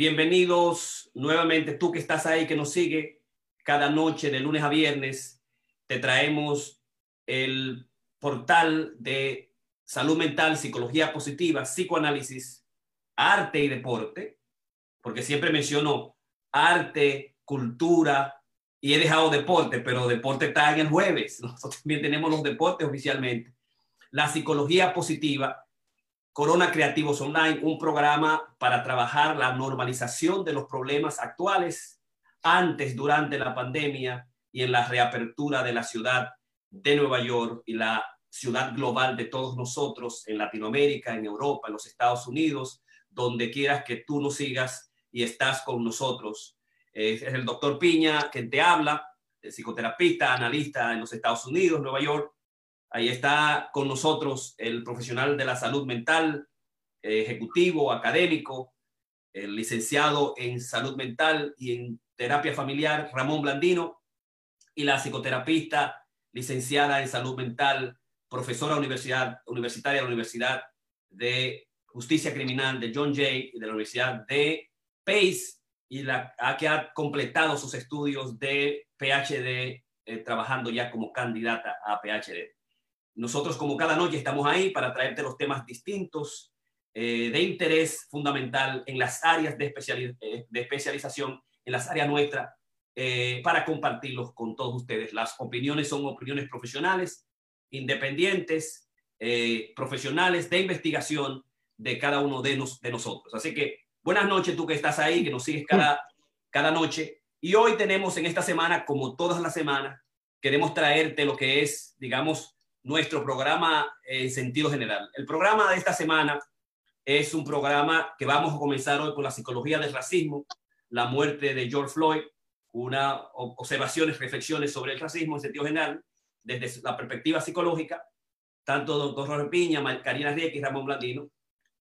Bienvenidos nuevamente, tú que estás ahí, que nos sigue cada noche de lunes a viernes. Te traemos el portal de salud mental, psicología positiva, psicoanálisis, arte y deporte, porque siempre menciono arte, cultura y he dejado deporte, pero deporte está en el jueves. Nosotros también tenemos los deportes oficialmente. La psicología positiva Corona Creativos Online, un programa para trabajar la normalización de los problemas actuales antes, durante la pandemia y en la reapertura de la ciudad de Nueva York y la ciudad global de todos nosotros en Latinoamérica, en Europa, en los Estados Unidos, donde quieras que tú nos sigas y estás con nosotros. Es el doctor Piña quien te habla, psicoterapista, analista en los Estados Unidos, Nueva York, Ahí está con nosotros el profesional de la salud mental, eh, ejecutivo, académico, el licenciado en salud mental y en terapia familiar, Ramón Blandino, y la psicoterapista, licenciada en salud mental, profesora universidad, universitaria de la Universidad de Justicia Criminal de John Jay y de la Universidad de Pace, y la que ha completado sus estudios de PhD, eh, trabajando ya como candidata a PhD. Nosotros como cada noche estamos ahí para traerte los temas distintos eh, de interés fundamental en las áreas de, eh, de especialización, en las áreas nuestras, eh, para compartirlos con todos ustedes. Las opiniones son opiniones profesionales, independientes, profesionales de investigación de cada uno de, nos, de nosotros. Así que buenas noches tú que estás ahí, que nos sigues cada, cada noche. Y hoy tenemos en esta semana, como todas las semanas, queremos traerte lo que es, digamos, nuestro programa en sentido general. El programa de esta semana es un programa que vamos a comenzar hoy con la psicología del racismo, la muerte de George Floyd, una observaciones, reflexiones sobre el racismo en sentido general, desde la perspectiva psicológica, tanto doctor Jorge Piña, Karina Rieke y Ramón Blandino.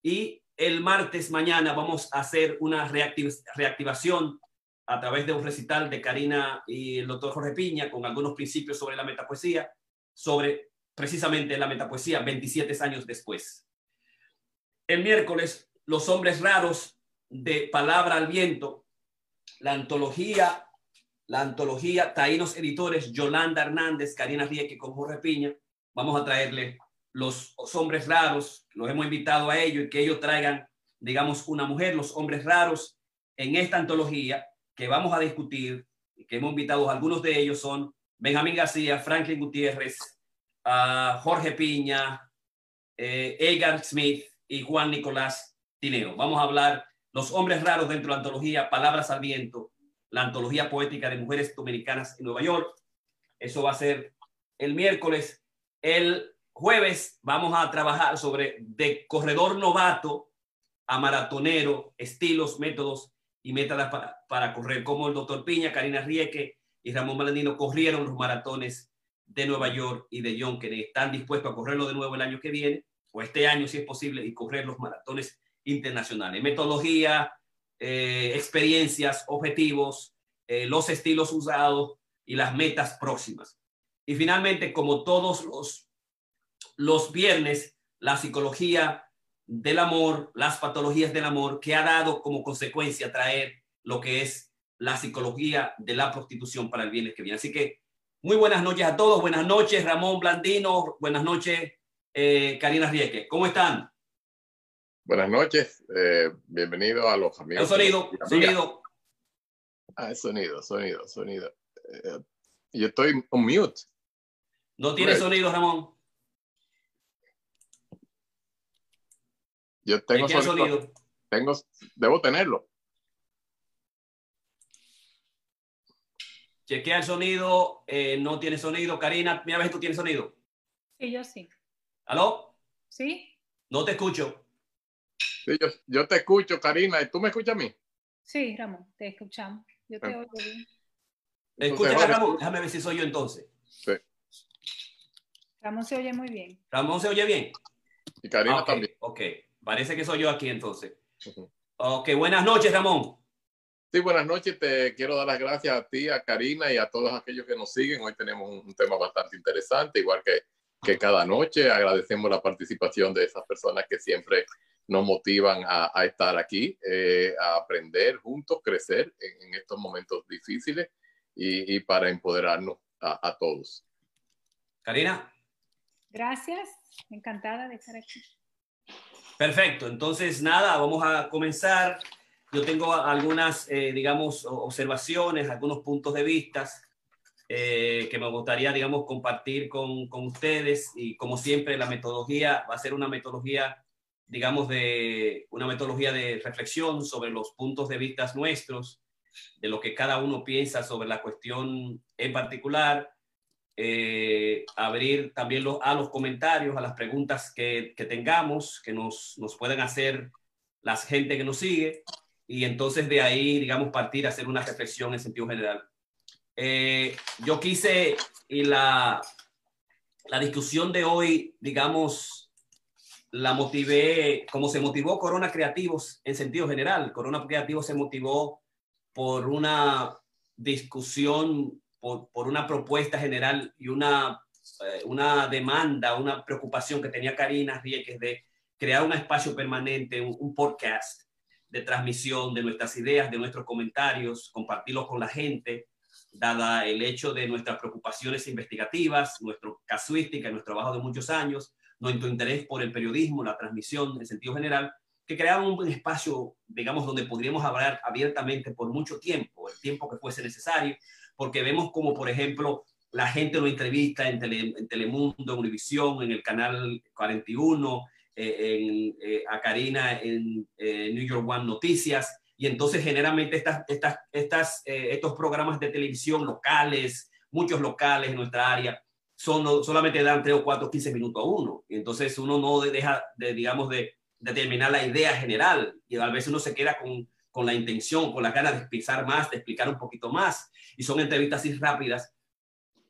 Y el martes mañana vamos a hacer una reactivación a través de un recital de Karina y el doctor Jorge Piña con algunos principios sobre la metapoesía, sobre precisamente la metapoesía 27 años después. El miércoles, Los hombres raros de Palabra al Viento, la antología, la antología Taínos Editores, Yolanda Hernández, Karina Rieke con Jorge Piña. Vamos a traerle los, hombres raros, los hemos invitado a ellos y que ellos traigan, digamos, una mujer, los hombres raros, en esta antología que vamos a discutir, y que hemos invitado, algunos de ellos son Benjamín García, Franklin Gutiérrez, Jorge Piña, eh, Edgar Smith y Juan Nicolás Tineo. Vamos a hablar los hombres raros dentro de la antología Palabras al Viento, la antología poética de mujeres dominicanas en Nueva York. Eso va a ser el miércoles. El jueves vamos a trabajar sobre de corredor novato a maratonero, estilos, métodos y métodos para, para correr, como el doctor Piña, Karina Rieke y Ramón Malandino corrieron los maratones de Nueva York y de que están dispuestos a correrlo de nuevo el año que viene, o este año si es posible, y correr los maratones internacionales. Metodología, eh, experiencias, objetivos, eh, los estilos usados y las metas próximas. Y finalmente, como todos los, los viernes, la psicología del amor, las patologías del amor, que ha dado como consecuencia traer lo que es la psicología de la prostitución para el viernes que viene. Así que muy buenas noches a todos. Buenas noches, Ramón Blandino. Buenas noches, eh, Karina Rieke. ¿Cómo están? Buenas noches. Eh, bienvenido a los amigos. El sonido, sonido. Ah, sonido, sonido, sonido. Eh, yo estoy on mute. No tiene sonido, Ramón. Yo tengo sonido. Tengo, debo tenerlo. Chequea el sonido, eh, no tiene sonido. Karina, mira a ver si tú tienes sonido. Sí, yo sí. ¿Aló? Sí. No te escucho. Sí, yo, te escucho, Karina. ¿Y tú me escuchas a mí? Sí, Ramón, te escuchamos. Yo te ah. oigo bien. Escucha, Ramón. Déjame ver si soy yo entonces. Sí. Ramón se oye muy bien. Ramón se oye bien. Y Karina también. Ok, parece que soy yo aquí entonces. Ok, buenas noches, Ramón. Sí, buenas noches. Te quiero dar las gracias a ti, a Karina y a todos aquellos que nos siguen. Hoy tenemos un, tema bastante interesante, igual que, que cada noche. Agradecemos la participación de esas personas que siempre nos motivan a, estar aquí, eh, a aprender juntos, crecer en, estos momentos difíciles y, para empoderarnos a, todos. Karina. Gracias, encantada de estar aquí. Perfecto, entonces nada, vamos a comenzar. Yo tengo algunas, eh, digamos, observaciones, algunos puntos de vista eh, que me gustaría, digamos, compartir con, con, ustedes. Y como siempre, la metodología va a ser una metodología, digamos, de una metodología de reflexión sobre los puntos de vista nuestros, de lo que cada uno piensa sobre la cuestión en particular. Eh, abrir también los, a los comentarios, a las preguntas que, que tengamos, que nos, nos puedan hacer la gente que nos sigue. Y entonces de ahí, digamos, partir a hacer una reflexión en sentido general. Eh, yo quise, y la, la discusión de hoy, digamos, la motivé, como se motivó Corona Creativos en sentido general. Corona Creativos se motivó por una discusión, por, por una propuesta general y una, eh, una demanda, una preocupación que tenía Karina Ríquez de crear un espacio permanente, un podcast de transmisión de nuestras ideas, de nuestros comentarios, compartirlos con la gente dada el hecho de nuestras preocupaciones investigativas, nuestra casuística, nuestro trabajo de muchos años, nuestro interés por el periodismo, la transmisión en sentido general, que creaban un espacio, digamos, donde podríamos hablar abiertamente por mucho tiempo, el tiempo que fuese necesario, porque vemos como, por ejemplo, la gente lo entrevista en, Telemundo, en Univisión, en el canal 41, eh, en, eh, a Karina en eh, New York One Noticias, y entonces generalmente estas, estas, estas, eh, estos programas de televisión locales, muchos locales en nuestra área, son, solamente dan 3 o 4, 15 minutos a uno. Y entonces uno no deja de, digamos, de, de terminar la idea general y a veces uno se queda con, la intención, con la ganas de explicar más, de explicar un poquito más. Y son entrevistas así rápidas.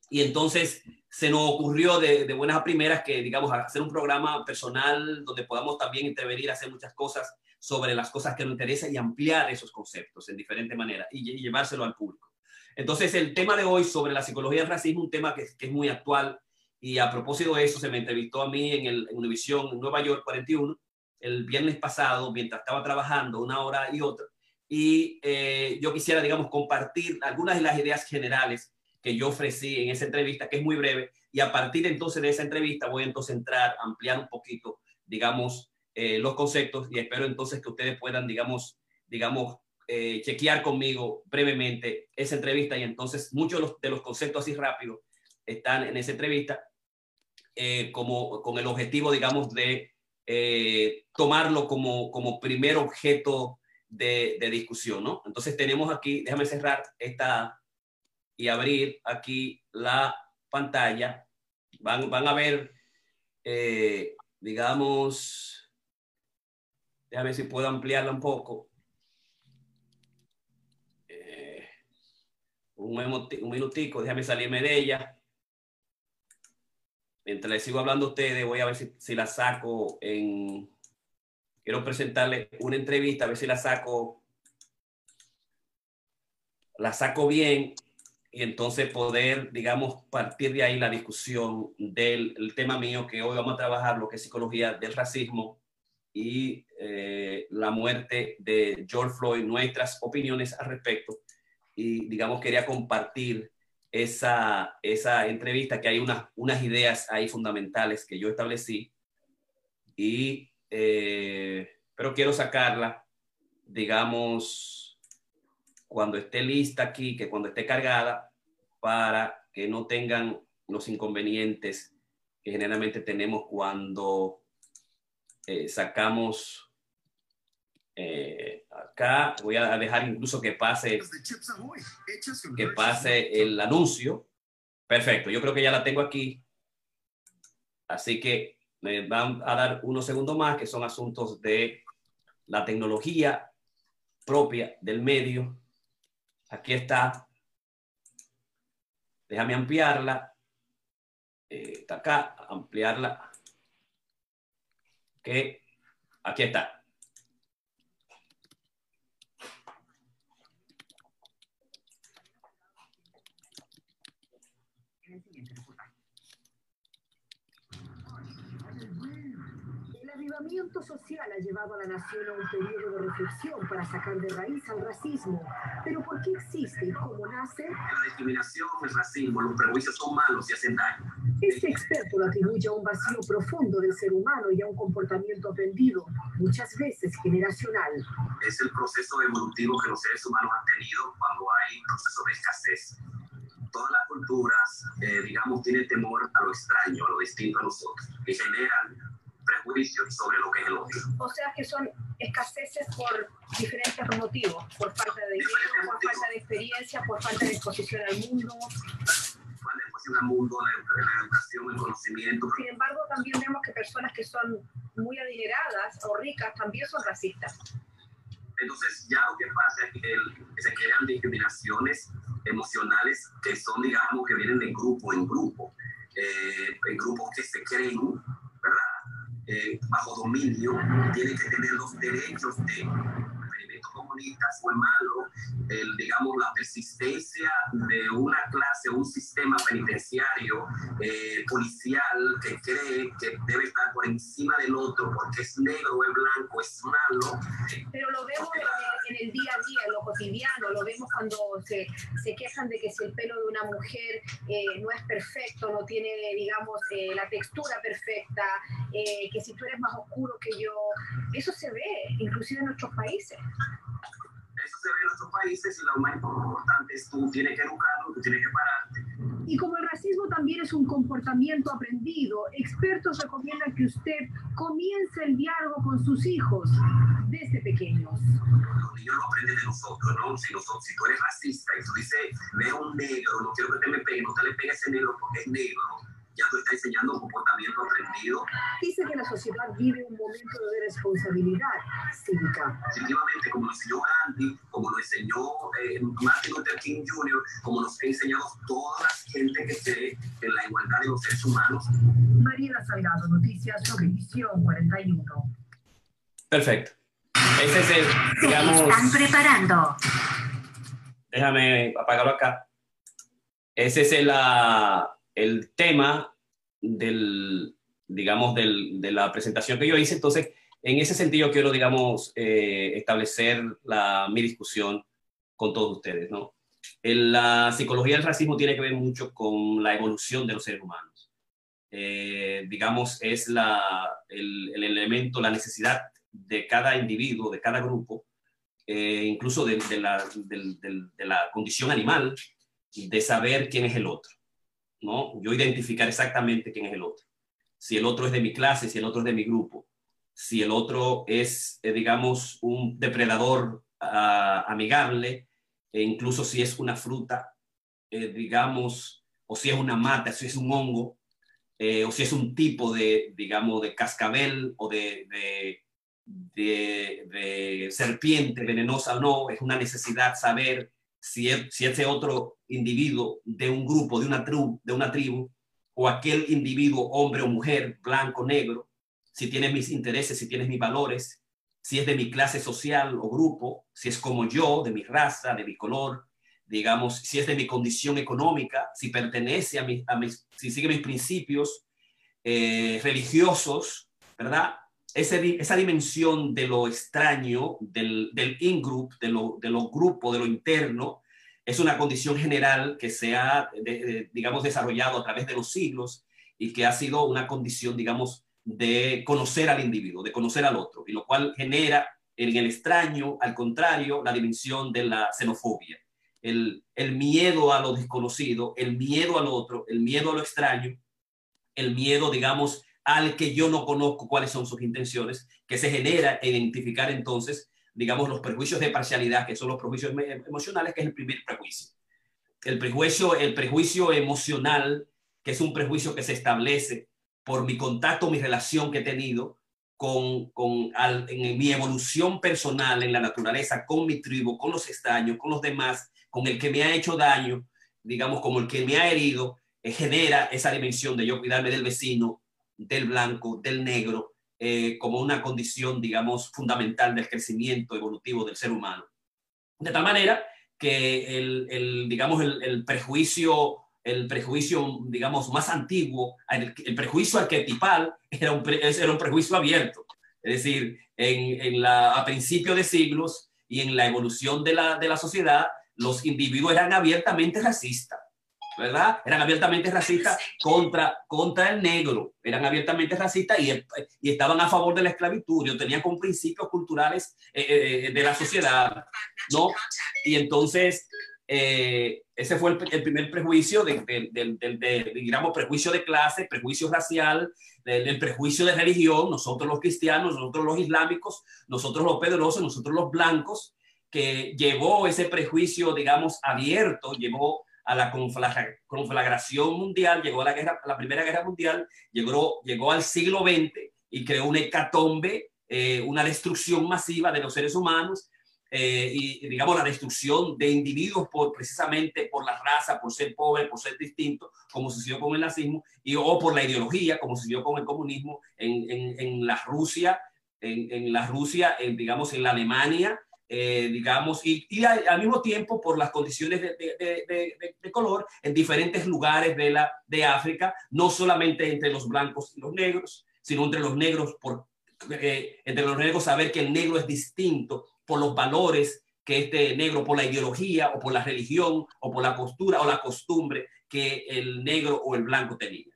Y entonces se nos ocurrió de, buenas a primeras que, digamos, hacer un programa personal donde podamos también intervenir, hacer muchas cosas sobre las cosas que nos interesan y ampliar esos conceptos en diferentes maneras y, llevárselo al público. Entonces, el tema de hoy sobre la psicología del racismo, un tema que, es muy actual y a propósito de eso se me entrevistó a mí en, el, en Nueva York 41 el viernes pasado mientras estaba trabajando una hora y otra y eh, yo quisiera, digamos, compartir algunas de las ideas generales yo ofrecí en esa entrevista, que es muy breve, y a partir entonces de esa entrevista voy entonces a entrar, ampliar un poquito, digamos, eh, los conceptos y espero entonces que ustedes puedan, digamos, digamos, eh, chequear conmigo brevemente esa entrevista y entonces muchos de los, conceptos así rápidos están en esa entrevista eh, como con el objetivo, digamos, de tomarlo como, como primer objeto de, de, discusión, ¿no? Entonces tenemos aquí, déjame cerrar esta y abrir aquí la pantalla. Van, van a ver, digamos, Déjame si puedo ampliarla un poco. Eh, un, un, minutico, déjame salirme de ella. Mientras les sigo hablando a ustedes, voy a ver si, si la saco en... Quiero presentarles una entrevista, a ver si la saco, la saco bien y entonces poder, digamos, partir de ahí la discusión del tema mío que hoy vamos a trabajar, lo que es psicología del racismo y eh, la muerte de George Floyd, nuestras opiniones al respecto. Y, digamos, quería compartir esa, esa entrevista, que hay unas, unas ideas ahí fundamentales que yo establecí. Y, eh, pero quiero sacarla, digamos, cuando esté lista aquí, que cuando esté cargada, para que no tengan los inconvenientes que generalmente tenemos cuando eh, sacamos eh, acá, voy a dejar incluso que pase, que pase el anuncio. Perfecto, yo creo que ya la tengo aquí. Así que me van a dar unos segundos más, que son asuntos de la tecnología propia del medio. Aquí está. Déjame ampliarla. Eh, está acá, ampliarla que aquí está. Aislamiento social ha llevado a la nación a un periodo de reflexión para sacar de raíz al racismo. Pero ¿por qué existe y cómo nace? La discriminación, el racismo, los prejuicios son malos y hacen daño. Este experto lo atribuye a un vacío profundo del ser humano y a un comportamiento aprendido, muchas veces generacional. Es el proceso evolutivo que los seres humanos han tenido cuando hay proceso de escasez todas las culturas, eh, digamos, tienen temor a lo extraño, a lo distinto a nosotros, y generan prejuicios sobre lo que es el otro. O sea que son escaseces por diferentes motivos, por falta de dinero, por falta de experiencia, por falta de exposición al mundo. Falta de exposición al mundo, de, la educación, el conocimiento. Sin embargo, también vemos que personas que son muy adineradas o ricas también son racistas. Entonces, ya lo que pasa es que, se crean discriminaciones emocionales que son, digamos, que vienen de grupo en grupo, eh, en grupos que se creen, ¿verdad? Eh, bajo dominio, tienen que tener los derechos de comunistas fue malo, el, digamos, la persistencia de una clase, un sistema penitenciario eh, policial que cree que debe estar por encima del otro porque es negro o es blanco, es malo. Pero lo vemos en, el día a día, en lo cotidiano, lo vemos cuando se, se quejan de que si el pelo de una mujer eh, no es perfecto, no tiene, digamos, eh, la textura perfecta, que si tú eres más oscuro que yo, eso se ve inclusive en nuestros países eso se ve en otros países y lo más importante es tú tienes que educarlo, tú tienes que pararte. Y como el racismo también es un comportamiento aprendido, expertos recomiendan que usted comience el diálogo con sus hijos desde pequeños. Los niños lo aprenden de nosotros, ¿no? Si, nosotros, si tú eres racista y tú dices, veo un negro, no quiero que te me pegue, no te le pegues a ese negro porque es negro, ¿no? Ya tú estás enseñando un comportamiento aprendido. Dice que la sociedad vive un momento de responsabilidad cívica. Efectivamente, como lo enseñó Gandhi, como lo enseñó eh, Martin Luther King Jr., como nos ha enseñado toda la gente que cree en la igualdad de los seres humanos. Mariela Salgado, Noticias Televisión 41. Perfecto. Ese es el, digamos... Se están preparando. Déjame apagarlo acá. Ese es el, uh, el tema del, digamos, del, de la presentación que yo hice. Entonces, en ese sentido quiero, digamos, eh, establecer la, mi discusión con todos ustedes, ¿no? la psicología del racismo tiene que ver mucho con la evolución de los seres humanos. Eh, digamos, es la, el, el, elemento, la necesidad de cada individuo, de cada grupo, eh, incluso de, la, de, la, condición animal, de saber quién es el otro. ¿No? Yo identificar exactamente quién es el otro. Si el otro es de mi clase, si el otro es de mi grupo, si el otro es, eh, digamos, un depredador ah, amigable, e incluso si es una fruta, eh, digamos, o si es una mata, si es un hongo, eh, o si es un tipo de, digamos, de cascabel o de, de, de serpiente venenosa o no, es una necesidad saber si, si ese otro individuo de un grupo, de una, tribu, de una tribu, o aquel individuo, hombre o mujer, blanco, negro, si tiene mis intereses, si tiene mis valores, si es de mi clase social o grupo, si es como yo, de mi raza, de mi color, digamos, si es de mi condición económica, si pertenece a, mis, a mis si sigue mis principios eh, religiosos, ¿verdad? Esa dimensión de lo extraño, del, del in-group, de lo, de lo grupo, de lo interno, es una condición general que se ha, digamos, desarrollado a través de los siglos y que ha sido una condición, digamos, de conocer al individuo, de conocer al otro, y lo cual genera en el extraño, al contrario, la dimensión de la xenofobia, el, el miedo a lo desconocido, el miedo al otro, el miedo a lo extraño, el miedo, digamos, al que yo no conozco cuáles son sus intenciones, que se genera identificar entonces, digamos, los prejuicios de parcialidad, que son los prejuicios emocionales, que es el primer prejuicio. El prejuicio, el prejuicio emocional, que es un prejuicio que se establece por mi contacto, mi relación que he tenido con, con en mi evolución personal en la naturaleza, con mi tribu, con los extraños, con los demás, con el que me ha hecho daño, digamos, como el que me ha herido, eh, genera esa dimensión de yo cuidarme del vecino, del blanco, del negro, eh, como una condición, digamos, fundamental del crecimiento evolutivo del ser humano. De tal manera que el, digamos, el, prejuicio, el prejuicio, digamos, más antiguo, el, prejuicio arquetipal era un, prejuicio abierto. Es decir, a principios de siglos y en la evolución de la sociedad, los individuos eran abiertamente racistas. ¿Verdad? Eran abiertamente racistas contra, contra el negro, eran abiertamente racistas y, y estaban a favor de la esclavitud, yo tenían con principios culturales eh, eh, eh, de la sociedad, ¿no? Y entonces, ese fue el, primer prejuicio, del, de, digamos, prejuicio de clase, prejuicio racial, el prejuicio de religión, nosotros los cristianos, nosotros los islámicos, nosotros los pedrosos, nosotros los blancos, que llevó ese prejuicio, digamos, abierto, llevó a la conflagración mundial, llegó a la, guerra, la Primera Guerra Mundial, llegó, llegó al siglo XX y creó una hecatombe, eh, una destrucción masiva de los seres humanos eh, y, digamos, la destrucción de individuos por, precisamente por la raza, por ser pobre, por ser distinto, como sucedió con el nazismo, y, o por la ideología, como sucedió con el comunismo en, en, en la Rusia, en, en la Rusia, en, digamos, en la Alemania, eh, digamos, y, al, mismo tiempo por las condiciones de, color en diferentes lugares de, la, de África, no solamente entre los blancos y los negros, sino entre los negros, por, eh, entre los negros saber que el negro es distinto por los valores que este negro, por la ideología o por la religión o por la postura o la costumbre que el negro o el blanco tenía.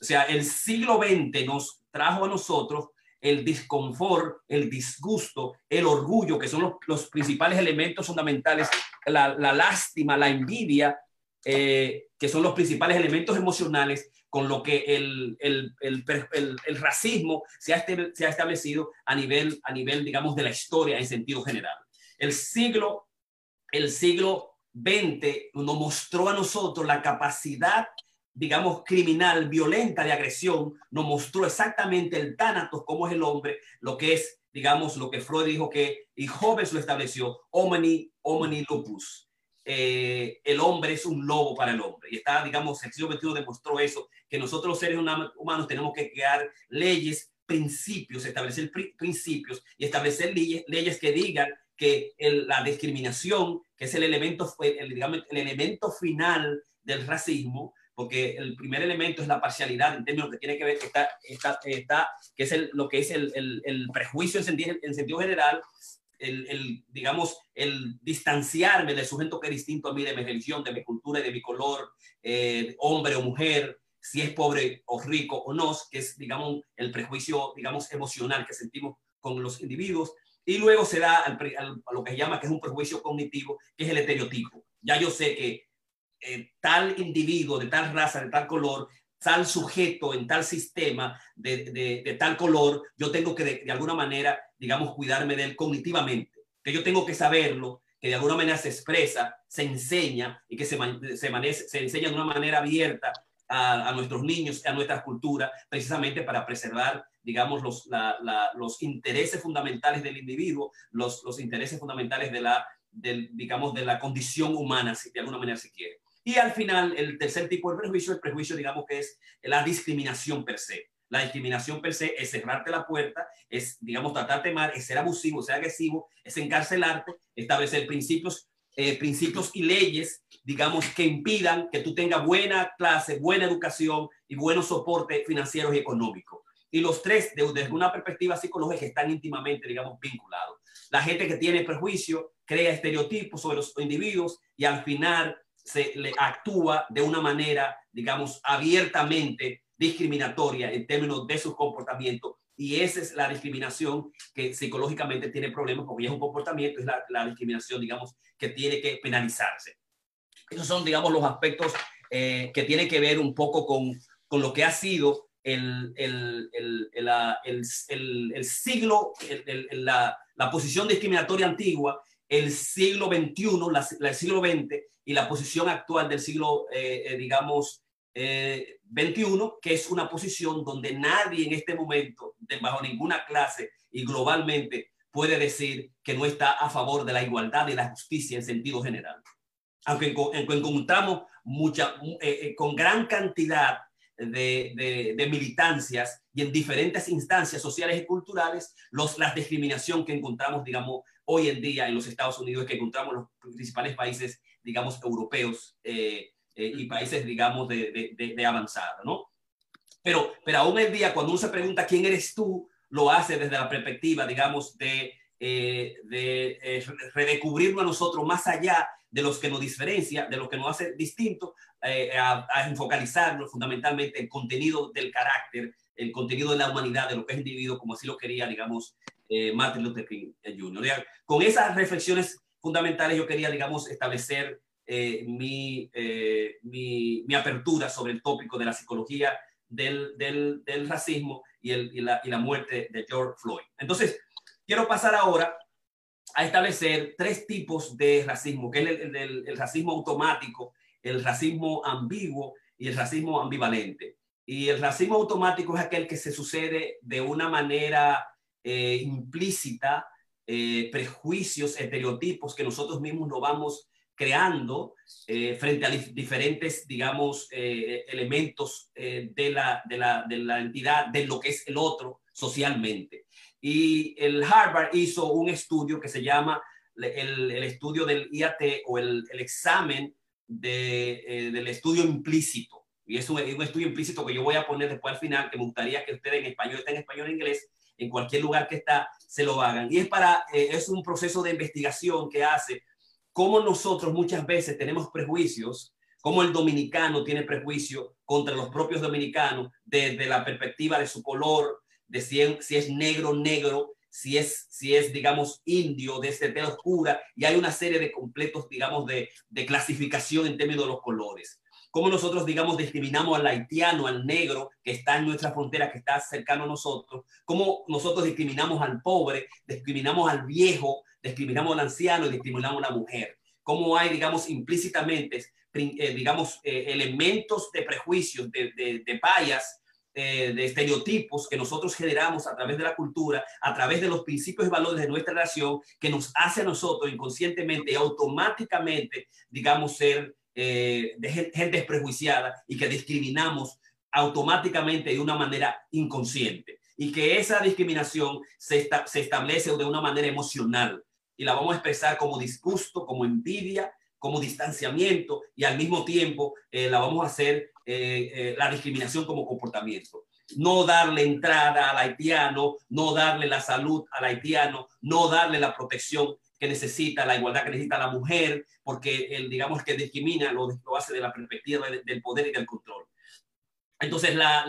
O sea, el siglo XX nos trajo a nosotros el disconfort, el disgusto, el orgullo, que son los, principales elementos fundamentales, la, lástima, la envidia, eh, que son los principales elementos emocionales con lo que el, el, el, racismo se ha, este, se ha, establecido a nivel, a nivel, digamos, de la historia en sentido general. El siglo, el siglo XX nos mostró a nosotros la capacidad digamos, criminal, violenta de agresión, nos mostró exactamente el tánatos, cómo es el hombre, lo que es, digamos, lo que Freud dijo que, y Hobbes lo estableció, homini, homini lupus. Eh, el hombre es un lobo para el hombre. Y está, digamos, el siglo XXI demostró eso, que nosotros los seres humanos tenemos que crear leyes, principios, establecer principios y establecer leyes, leyes que digan que la discriminación, que es el elemento, el, digamos, el elemento final del racismo, porque el primer elemento es la parcialidad en términos que tiene que ver, está, está, está que es el, lo que es el, el, el prejuicio en sentido, en sentido general, el, digamos, el distanciarme del sujeto que es distinto a mí, de mi religión, de mi cultura y de mi color, eh, hombre o mujer, si es pobre o rico o no, que es, digamos, el prejuicio, digamos, emocional que sentimos con los individuos. Y luego se da al, a lo que se llama, que es un prejuicio cognitivo, que es el estereotipo. Ya yo sé que eh, tal individuo de tal raza, de tal color, tal sujeto en tal sistema de, de, tal color, yo tengo que de, alguna manera, digamos, cuidarme de él cognitivamente, que yo tengo que saberlo, que de alguna manera se expresa, se enseña y que se, se, se enseña de una manera abierta a, nuestros niños, a nuestra cultura, precisamente para preservar, digamos, los, los intereses fundamentales del individuo, los, los intereses fundamentales de la, del, digamos, de la condición humana, si de alguna manera se quiere. Y al final, el tercer tipo de prejuicio, el prejuicio, digamos que es la discriminación per se. La discriminación per se es cerrarte la puerta, es, digamos, tratarte mal, es ser abusivo, ser agresivo, es encarcelarte, establecer principios, eh, principios y leyes, digamos, que impidan que tú tengas buena clase, buena educación y buenos soporte financieros y económicos. Y los tres, desde una perspectiva psicológica, están íntimamente, digamos, vinculados. La gente que tiene prejuicio crea estereotipos sobre los individuos y al final se le actúa de una manera, digamos, abiertamente discriminatoria en términos de su comportamiento. Y esa es la discriminación que psicológicamente tiene problemas, porque es un comportamiento, es la, discriminación, digamos, que tiene que penalizarse. Esos son, digamos, los aspectos eh, que tienen que ver un poco con, con lo que ha sido el, el, el, el siglo, la, la posición discriminatoria antigua, el siglo XXI, el siglo XX y la posición actual del siglo, eh, eh, digamos, eh, 21, que es una posición donde nadie en este momento, de, bajo ninguna clase y globalmente, puede decir que no está a favor de la igualdad y la justicia en sentido general. Aunque encontramos mucha, eh, con gran cantidad de, de, militancias y en diferentes instancias sociales y culturales, los, la discriminación que encontramos, digamos, hoy en día en los Estados Unidos, que encontramos en los principales países digamos, europeos eh, eh, y países, digamos, de, de, de, avanzada, ¿no? Pero, pero aún el día, cuando uno se pregunta quién eres tú, lo hace desde la perspectiva, digamos, de, eh, de eh, redescubrirlo a nosotros más allá de los que nos diferencia, de lo que nos hace distinto, eh, a, a focalizarnos fundamentalmente el contenido del carácter, el contenido de la humanidad, de lo que es individuo, como así lo quería, digamos, Martin Luther King Jr. Con esas reflexiones fundamentales yo quería, digamos, establecer mi, mi, mi, apertura sobre el tópico de la psicología del, del, racismo y, el, y, la, y, la, muerte de George Floyd. Entonces, quiero pasar ahora a establecer tres tipos de racismo, que es el, el, el racismo automático, el racismo ambiguo y el racismo ambivalente. Y el racismo automático es aquel que se sucede de una manera eh, implícita, eh, prejuicios, estereotipos que nosotros mismos no vamos creando eh, frente a diferentes, digamos, eh, elementos de, la, de, la, de, la, entidad, de lo que es el otro socialmente. Y el Harvard hizo un estudio que se llama el, el estudio del IAT o el, el examen de, del estudio implícito. Y es un, un, estudio implícito que yo voy a poner después al final, que me gustaría que ustedes en español, estén en español en inglés, en cualquier lugar que está, se lo hagan. Y es para, eh, es un proceso de investigación que hace cómo nosotros muchas veces tenemos prejuicios, cómo el dominicano tiene prejuicio contra los propios dominicanos desde la perspectiva de su color, de si es, negro, negro, si es, si es, digamos, indio, de tela oscura, y hay una serie de completos, digamos, de, de clasificación en términos de los colores. Cómo nosotros, digamos, discriminamos al haitiano, al negro, que está en nuestra frontera, que está cercano a nosotros. Cómo nosotros discriminamos al pobre, discriminamos al viejo, discriminamos al anciano y discriminamos a la mujer. Cómo hay, digamos, implícitamente, eh, digamos, eh, elementos de prejuicios, de, de, de payas, eh, de estereotipos que nosotros generamos a través de la cultura, a través de los principios y valores de nuestra relación, que nos hace a nosotros inconscientemente y automáticamente, digamos, ser eh, de gente prejuiciada y que discriminamos automáticamente de una manera inconsciente. Y que esa discriminación se, esta, se establece de una manera emocional y la vamos a expresar como disgusto, como envidia, como distanciamiento y al mismo tiempo eh, la vamos a hacer eh, la discriminación como comportamiento. No darle entrada al haitiano, no darle la salud al haitiano, no darle la protección que necesita, la igualdad que necesita la mujer, porque el, digamos, que discrimina lo, hace de la perspectiva de, del poder y del control. Entonces, la,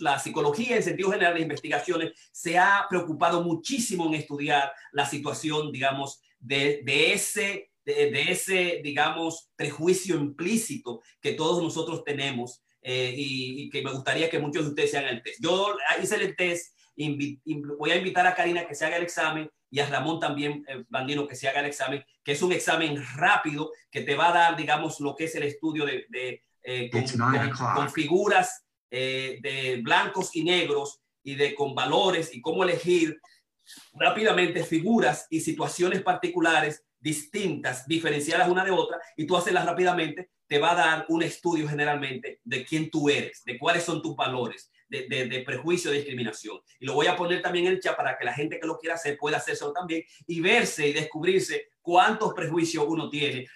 la, psicología en sentido general de investigaciones se ha preocupado muchísimo en estudiar la situación, digamos, de, de ese, de, ese, digamos, prejuicio implícito que todos nosotros tenemos eh, y, que me gustaría que muchos de ustedes se hagan el test. Yo hice el test, voy a invitar a Karina que se haga el examen y a Ramón también, eh, Bandino, que se haga el examen, que es un examen rápido que te va a dar, digamos, lo que es el estudio de, de eh, con, con, con, figuras eh, de blancos y negros y de con valores y cómo elegir rápidamente figuras y situaciones particulares distintas, diferenciadas una de otra, y tú hacerlas rápidamente, te va a dar un estudio generalmente de quién tú eres, de cuáles son tus valores, de, prejuicio, de discriminación. Y lo voy a poner también en el chat para que la gente que lo quiera hacer pueda hacerlo también y verse y descubrirse cuántos prejuicios uno tiene.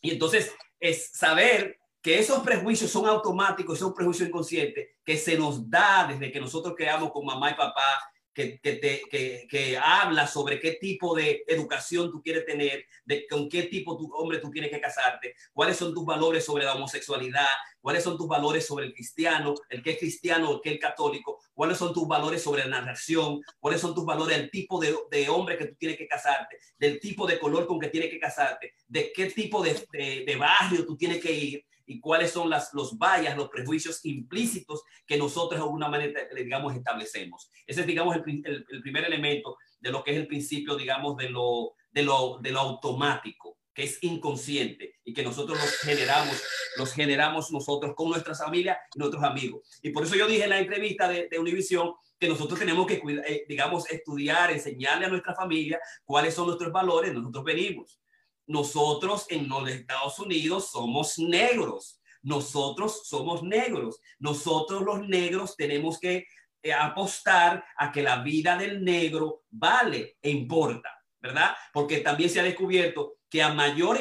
Y entonces es saber que esos prejuicios son automáticos, son prejuicios inconscientes que se nos da desde que nosotros creamos con mamá y papá, que, te, que, que, habla sobre qué tipo de educación tú quieres tener, de con qué tipo de hombre tú tienes que casarte, cuáles son tus valores sobre la homosexualidad, cuáles son tus valores sobre el cristiano, el que es cristiano, el que es católico, cuáles son tus valores sobre la narración, cuáles son tus valores del tipo de, de hombre que tú tienes que casarte, del tipo de color con que tienes que casarte, de qué tipo de, de barrio tú tienes que ir y cuáles son las, los vallas, los prejuicios implícitos que nosotros de alguna manera, digamos, establecemos. Ese es, digamos, el, primer elemento de lo que es el principio, digamos, de lo, de lo, de lo automático, que es inconsciente y que nosotros los generamos, los generamos nosotros con nuestras familias y nuestros amigos. Y por eso yo dije en la entrevista de, de Univision que nosotros tenemos que, eh, digamos, estudiar, enseñarle a nuestra familia cuáles son nuestros valores, nosotros venimos nosotros en los Estados Unidos somos negros. Nosotros somos negros. Nosotros los negros tenemos que eh, apostar a que la vida del negro vale e importa, ¿verdad? Porque también se ha descubierto que a mayor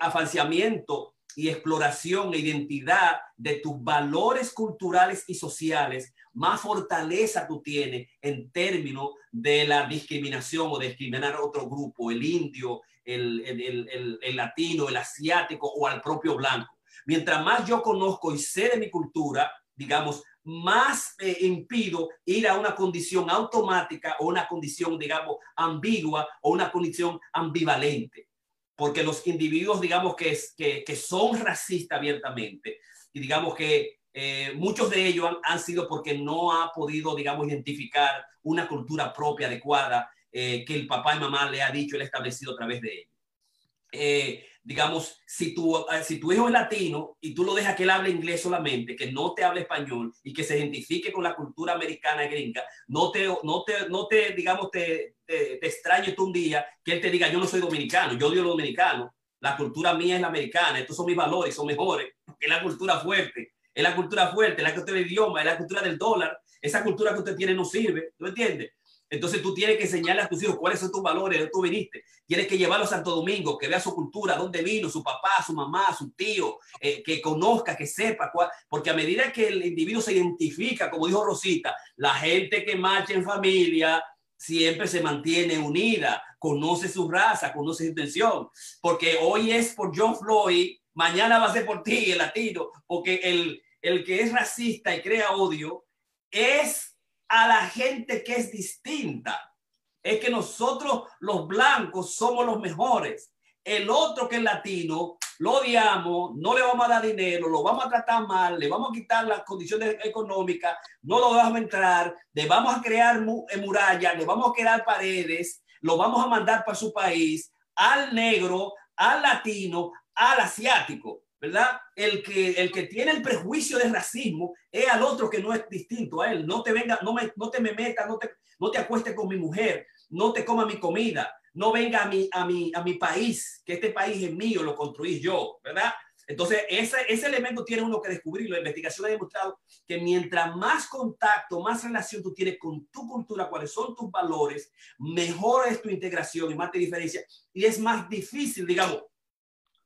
afanciamiento y exploración e identidad de tus valores culturales y sociales, más fortaleza tú tienes en términos de la discriminación o discriminar a otro grupo, el indio, el, el, el, latino, el asiático o al propio blanco. Mientras más yo conozco y sé de mi cultura, digamos, más eh, impido ir a una condición automática o una condición, digamos, ambigua o una condición ambivalente. Porque los individuos, digamos, que, que, que son racistas abiertamente y digamos que eh, muchos de ellos han, han, sido porque no ha podido, digamos, identificar una cultura propia adecuada eh, que el papá y mamá le ha dicho, el establecido a través de ellos. Eh, digamos, si tu, eh, si tu hijo es latino y tú lo dejas que él hable inglés solamente, que no te hable español y que se identifique con la cultura americana y gringa, no te, no te, no te digamos, te, te, te extrañe tú un día que él te diga, yo no soy dominicano, yo odio lo dominicano, la cultura mía es la americana, estos son mis valores, son mejores, es la cultura fuerte, es la cultura fuerte, es la cultura del idioma, es la cultura del dólar, esa cultura que usted tiene no sirve, ¿tú entiendes? Entonces tú tienes que enseñarle a tus hijos cuáles son tus valores, de dónde tú viniste. Tienes que llevarlo a Santo Domingo, que vea su cultura, dónde vino, su papá, su mamá, su tío, eh, que conozca, que sepa, cuál, porque a medida que el individuo se identifica, como dijo Rosita, la gente que marcha en familia siempre se mantiene unida, conoce su raza, conoce su intención, porque hoy es por John Floyd, mañana va a ser por ti, el latino, porque el, el que es racista y crea odio es a la gente que es distinta. Es que nosotros los blancos somos los mejores. El otro que es latino, lo odiamos, no le vamos a dar dinero, lo vamos a tratar mal, le vamos a quitar las condiciones económicas, no lo vamos a entrar, le vamos a crear eh, murallas, le vamos a crear paredes, lo vamos a mandar para su país, al negro, al latino, al asiático. ¿Verdad? El que, el que tiene el prejuicio de racismo es al otro que no es distinto a él. No te venga, no, me, no te me metas, no te, no te acuestes con mi mujer, no te coma mi comida, no venga a mi, a mi, a mi país, que este país es mío, lo construí yo, ¿verdad? Entonces, ese, ese elemento tiene uno que descubrir. La investigación ha demostrado que mientras más contacto, más relación tú tienes con tu cultura, cuáles son tus valores, mejor es tu integración y más te diferencia. Y es más difícil, digamos,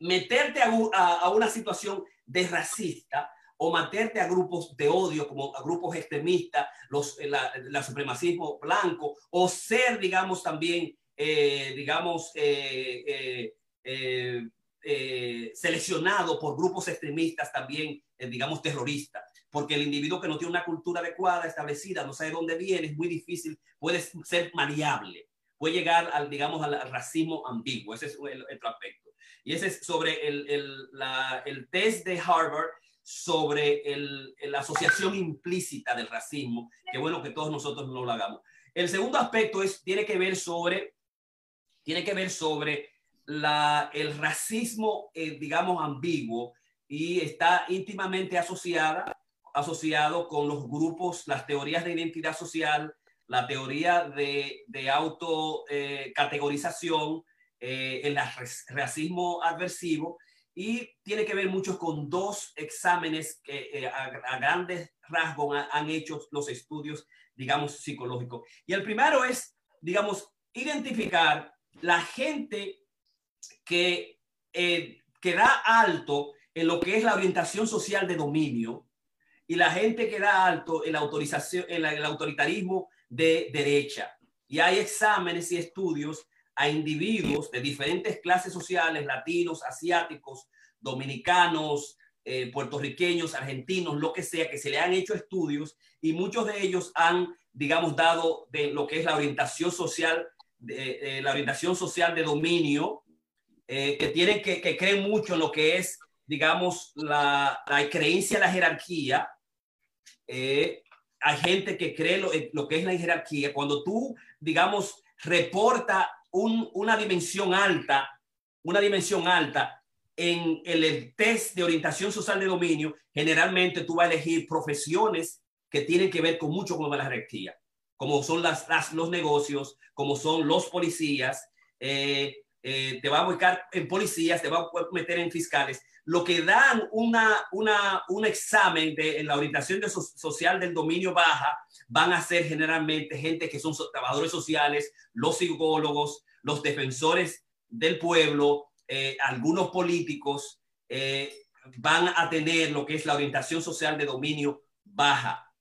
meterte a, una situación de racista o meterte a grupos de odio como a grupos extremistas, los, la, supremacismo blanco, o ser, digamos, también, eh, digamos, eh, eh, seleccionado por grupos extremistas también, digamos, terroristas. Porque el individuo que no tiene una cultura adecuada, establecida, no sabe dónde viene, es muy difícil, puede ser maleable, puede llegar al, digamos, al racismo ambiguo. Ese es el, el aspecto. Y ese es sobre el, el, la, el test de Harvard sobre el, la asociación implícita del racismo. Qué bueno que todos nosotros no lo hagamos. El segundo aspecto es, tiene que ver sobre, tiene que ver sobre la, el racismo, eh, digamos, ambiguo y está íntimamente asociada, asociado con los grupos, las teorías de identidad social, la teoría de, de autocategorización, eh, eh, el racismo adversivo y tiene que ver mucho con dos exámenes que eh, a, grandes rasgos han, hecho los estudios, digamos, psicológicos. Y el primero es, digamos, identificar la gente que, eh, que da alto en lo que es la orientación social de dominio y la gente que da alto en la autorización, en el autoritarismo de derecha. Y hay exámenes y estudios a individuos de diferentes clases sociales, latinos, asiáticos, dominicanos, eh, puertorriqueños, argentinos, lo que sea, que se le han hecho estudios y muchos de ellos han, digamos, dado de lo que es la orientación social, de, la orientación social de dominio, eh, que tienen que, que creen mucho en lo que es, digamos, la, la creencia en la jerarquía. Eh, hay gente que cree lo, lo que es la jerarquía. Cuando tú, digamos, reporta una dimensión alta, una dimensión alta en el, test de orientación social de dominio, generalmente tú vas a elegir profesiones que tienen que ver con mucho con la jerarquía, como son los negocios, como son los policías, eh, eh, te va a buscar en policías, te va a meter en fiscales, lo que dan una, una, un examen de la orientación social del dominio baja van a ser generalmente gente que son trabajadores sociales, los psicólogos, los defensores del pueblo, eh, algunos políticos eh, van a tener lo que es la orientación social de dominio baja.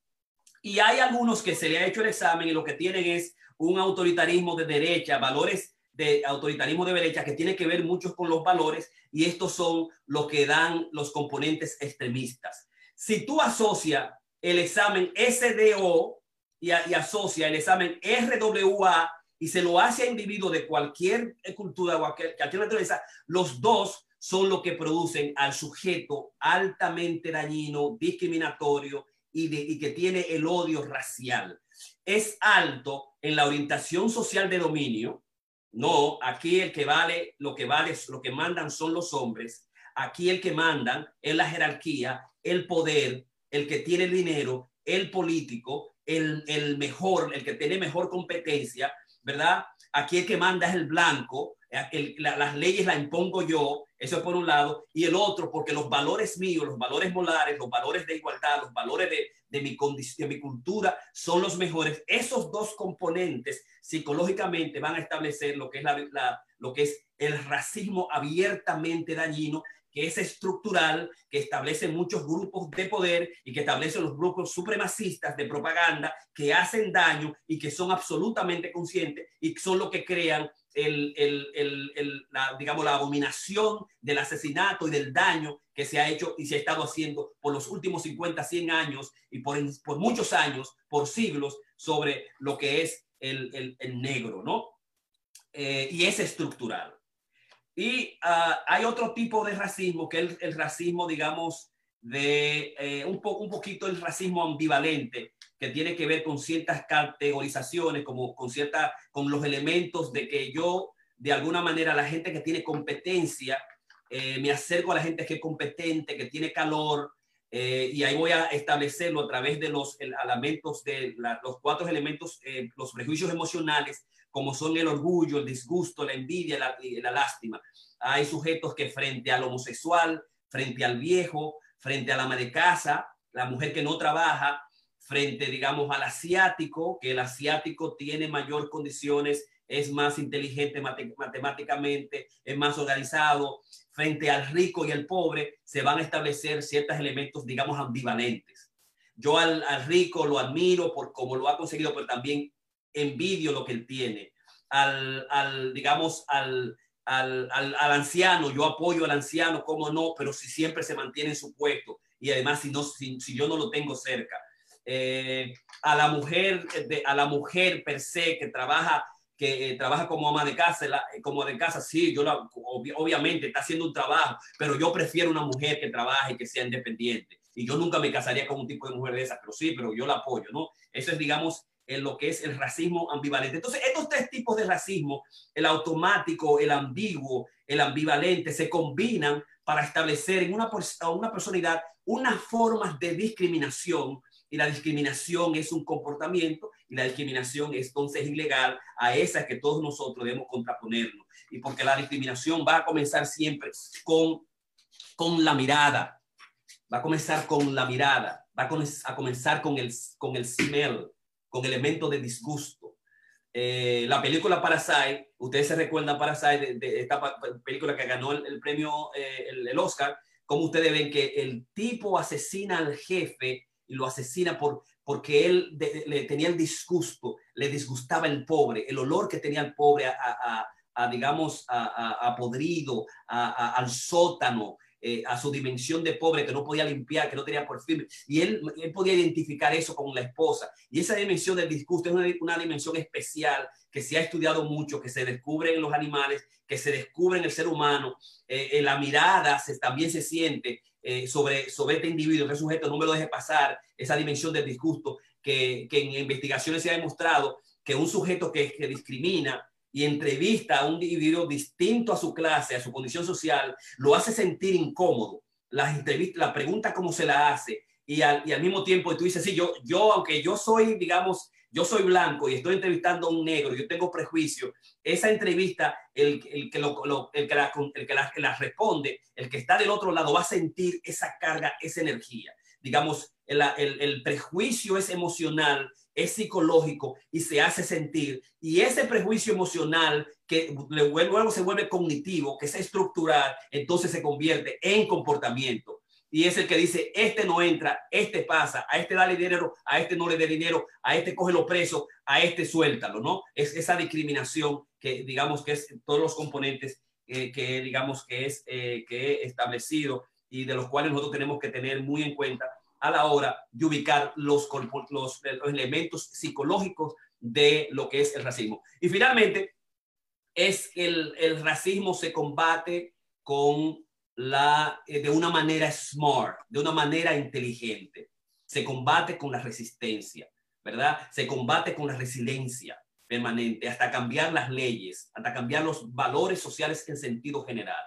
Y hay algunos que se le ha hecho el examen y lo que tienen es un autoritarismo de derecha, valores de autoritarismo de derecha que tiene que ver mucho con los valores y estos son los que dan los componentes extremistas. Si tú asocias el examen SDO y, asocia el examen RWA y se lo hace a individuos de cualquier cultura o cualquier, cualquier naturaleza, los dos son los que producen al sujeto altamente dañino, discriminatorio y, de, y que tiene el odio racial. Es alto en la orientación social de dominio, no, aquí el que vale, lo que vale, lo que mandan son los hombres. Aquí el que mandan es la jerarquía, el poder, el que tiene el dinero, el político, el, el mejor, el que tiene mejor competencia, ¿verdad? Aquí el que manda es el blanco, el, la, las leyes las impongo yo, eso es por un lado, y el otro, porque los valores míos, los valores molares, los valores de igualdad, los valores de, de mi de mi cultura son los mejores. Esos dos componentes psicológicamente van a establecer lo que es, la, la, lo que es el racismo abiertamente dañino que es estructural, que establece muchos grupos de poder y que establece los grupos supremacistas de propaganda que hacen daño y que son absolutamente conscientes y son los que crean el, el, el, el, la, digamos, la abominación del asesinato y del daño que se ha hecho y se ha estado haciendo por los últimos 50, 100 años y por, por muchos años, por siglos, sobre lo que es el, negro, ¿no? Eh, y es estructural. Y uh, hay otro tipo de racismo, que es el, el racismo, digamos, de eh, un, po poquito el racismo ambivalente, que tiene que ver con ciertas categorizaciones, como con, cierta, con los elementos de que yo, de alguna manera, la gente que tiene competencia, eh, me acerco a la gente que es competente, que tiene calor, eh, y ahí voy a establecerlo a través de los elementos, de los cuatro elementos, los prejuicios emocionales, como son el orgullo, el disgusto, la envidia la lástima. Hay sujetos que frente al homosexual, frente al viejo, frente al ama de casa, la mujer que no trabaja, frente, digamos, al asiático, que el asiático tiene mayor condiciones, es más inteligente matemáticamente, es más organizado, frente al rico y al pobre, se van a establecer ciertos elementos, digamos, ambivalentes. Yo al, al rico lo admiro por cómo lo ha conseguido, pero también envidio lo que él tiene. Al, al digamos, al, al, al, al, anciano, yo apoyo al anciano, cómo no, pero si siempre se mantiene en su puesto y además si, no, si, si yo no lo tengo cerca. Eh, a la mujer, de, a la mujer per se que trabaja que eh, trabaja como ama de casa, la, como de casa, sí, yo la, ob, obviamente está haciendo un trabajo, pero yo prefiero una mujer que trabaje que sea independiente. Y yo nunca me casaría con un tipo de mujer de esa, pero sí, pero yo la apoyo, ¿no? Eso es, digamos, en lo que es el racismo ambivalente. Entonces, estos tres tipos de racismo, el automático, el ambiguo, el ambivalente, se combinan para establecer en una, una personalidad unas formas de discriminación y la discriminación es un comportamiento y la discriminación es entonces ilegal a esa que todos nosotros debemos contraponernos. Y porque la discriminación va a comenzar siempre con, con la mirada, va a comenzar con la mirada, va a, comenzar con el, con el smell, con elementos de disgusto. Eh, la película Parasite, ustedes se recuerdan Parasite, de, esta película que ganó el, premio, eh, el, el, Oscar, como ustedes ven que el tipo asesina al jefe y lo asesina por, porque él le tenía el disgusto, le disgustaba el pobre, el olor que tenía el pobre a digamos, a, podrido, al sótano, eh, a su dimensión de pobre que no podía limpiar, que no tenía por fin. Y él, él podía identificar eso con la esposa. Y esa dimensión del disgusto es una, una, dimensión especial que se ha estudiado mucho, que se descubre en los animales, que se descubre en el ser humano. Eh, en la mirada se, también se siente eh, sobre, sobre este individuo, este sujeto, no me lo deje pasar, esa dimensión del disgusto, que, que en investigaciones se ha demostrado que un sujeto que discrimina y entrevista a un individuo distinto a su clase, a su condición social, lo hace sentir incómodo. Las entrevistas, la pregunta cómo se la hace y al, y al mismo tiempo tú dices, sí, yo, yo, aunque yo soy, digamos, yo soy blanco y estoy entrevistando a un negro, yo tengo prejuicio, esa entrevista, el, el que, lo, lo, el que, la, el que la, la responde, el que está del otro lado va a sentir esa carga, esa energía. Digamos, el, el prejuicio es emocional es psicológico y se hace sentir. Y ese prejuicio emocional que luego se vuelve cognitivo, que es estructural, entonces se convierte en comportamiento. y es el que dice, este no entra, este pasa, a este dale dinero, a este no le dé dinero, a este cógelo preso, a este suéltalo, ¿no? Es esa discriminación que digamos que es todos los componentes eh, que digamos que es eh, que he establecido y de los cuales nosotros tenemos que tener muy en cuenta a la hora de ubicar los, los, elementos psicológicos de lo que es el racismo. Y finalmente, es el, el racismo se combate con la, eh, de una manera smart, de una manera inteligente. Se combate con la resistencia, ¿verdad? Se combate con la resiliencia permanente, hasta cambiar las leyes, hasta cambiar los valores sociales en sentido general.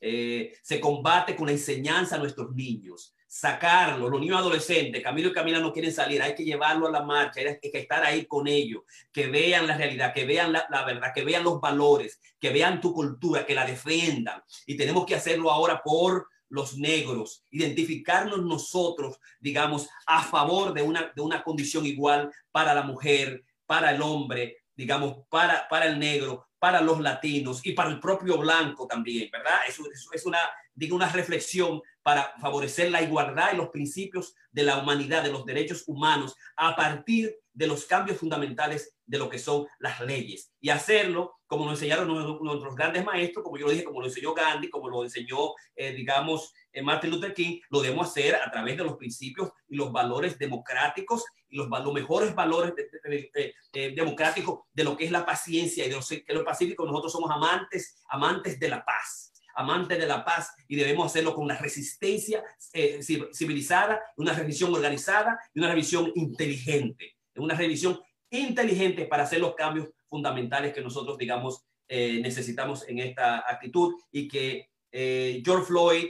Eh, se combate con la enseñanza a nuestros niños, sacarlo, los niños adolescentes, Camilo y Camila no quieren salir, hay que llevarlo a la marcha, hay que estar ahí con ellos, que vean la realidad, que vean la, verdad, que vean los valores, que vean tu cultura, que la defiendan. Y tenemos que hacerlo ahora por los negros, identificarnos nosotros, digamos, a favor de una, de una condición igual para la mujer, para el hombre, digamos, para, para el negro, para los latinos y para el propio blanco también, ¿verdad? Es una, digo, una reflexión para favorecer la igualdad y los principios de la humanidad, de los derechos humanos, a partir de los cambios fundamentales de lo que son las leyes. Y hacerlo como nos enseñaron nuestros grandes maestros, como yo lo dije, como lo enseñó Gandhi, como lo enseñó, eh, digamos, eh, Martin Luther King, lo debemos hacer a través de los principios y los valores democráticos y los, los mejores valores eh, democráticos de lo que es la paciencia y de lo que lo pacífico. Nosotros somos amantes, amantes de la paz amantes de la paz y debemos hacerlo con una resistencia eh, civilizada, una revisión organizada y una revisión inteligente, una revisión inteligente para hacer los cambios fundamentales que nosotros, digamos, eh, necesitamos en esta actitud y que eh, George Floyd,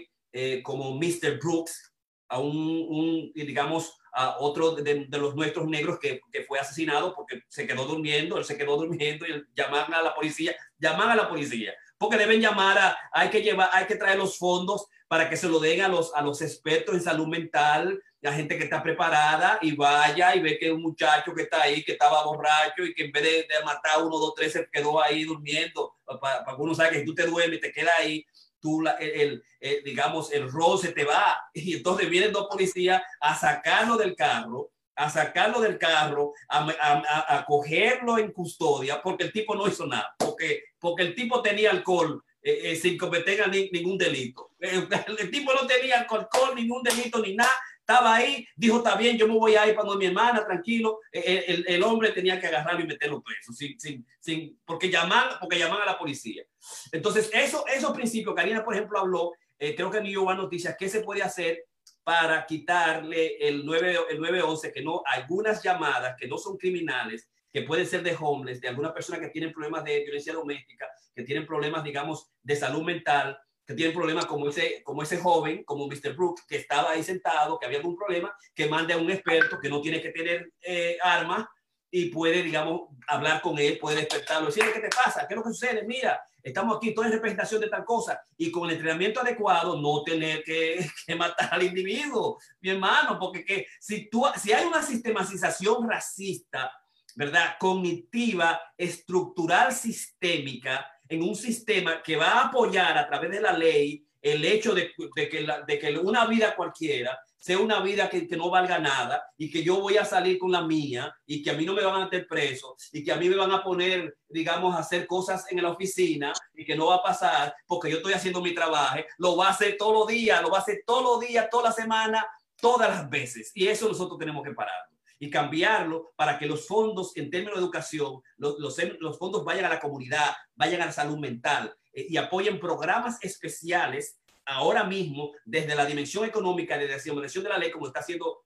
como Mr. Brooks, a un, digamos, a otro de, los nuestros negros que, que, fue asesinado porque se quedó durmiendo, él se quedó durmiendo y llaman a la policía, llaman a la policía porque deben llamar a, hay que llevar, hay que traer los fondos para que se lo den a los, a los expertos en salud mental, la gente que está preparada y vaya y ve que un muchacho que está ahí, que estaba borracho y que en vez de, matar uno, dos, tres, se quedó ahí durmiendo, para, que uno sabe que si tú te duermes te quedas ahí, tú, el, digamos, el rol se te va. Y entonces vienen dos policías a sacarlo del carro a sacarlo del carro, a, cogerlo en custodia, porque el tipo no hizo nada, porque, porque el tipo tenía alcohol eh, eh, sin cometer ningún delito. El, tipo no tenía alcohol, ningún delito, ni nada. Estaba ahí, dijo, está bien, yo me voy a ir para mi hermana, tranquilo. Eh, el, el, hombre tenía que agarrarlo y meterlo preso, sin, sin, sin, porque, llaman, porque llaman a la policía. Entonces, eso, esos principios, Karina, por ejemplo, habló, creo que en New York Noticias, ¿qué se puede hacer para quitarle el, 9, el 911, que no, algunas llamadas que no son criminales, que pueden ser de homeless, de alguna persona que tiene problemas de violencia doméstica, que tienen problemas, digamos, de salud mental, que tienen problemas como ese, como ese joven, como Mr. Brooks, que estaba ahí sentado, que había algún problema, que mande a un experto que no tiene que tener eh, armas y puede, digamos, hablar con él, puede despertarlo, decirle, ¿qué te pasa? ¿Qué es lo que sucede? Mira, estamos aquí, toda en representación de tal cosa, y con el entrenamiento adecuado, no tener que, que matar al individuo, mi hermano, porque que, si, tú, si hay una sistematización racista, ¿verdad? Cognitiva, estructural, sistémica, en un sistema que va a apoyar a través de la ley el hecho de, de, que, la, de que una vida cualquiera sea una vida que, que, no valga nada y que yo voy a salir con la mía y que a mí no me van a meter preso y que a mí me van a poner, digamos, a hacer cosas en la oficina y que no va a pasar porque yo estoy haciendo mi trabajo, lo va a hacer todos los días, lo va a hacer todos los días, toda la semana, todas las veces. Y eso nosotros tenemos que pararlo y cambiarlo para que los fondos en términos de educación, los, los, los fondos vayan a la comunidad, vayan a la salud mental eh, y apoyen programas especiales ahora mismo desde la dimensión económica, desde la dimensión de la ley, como está haciendo,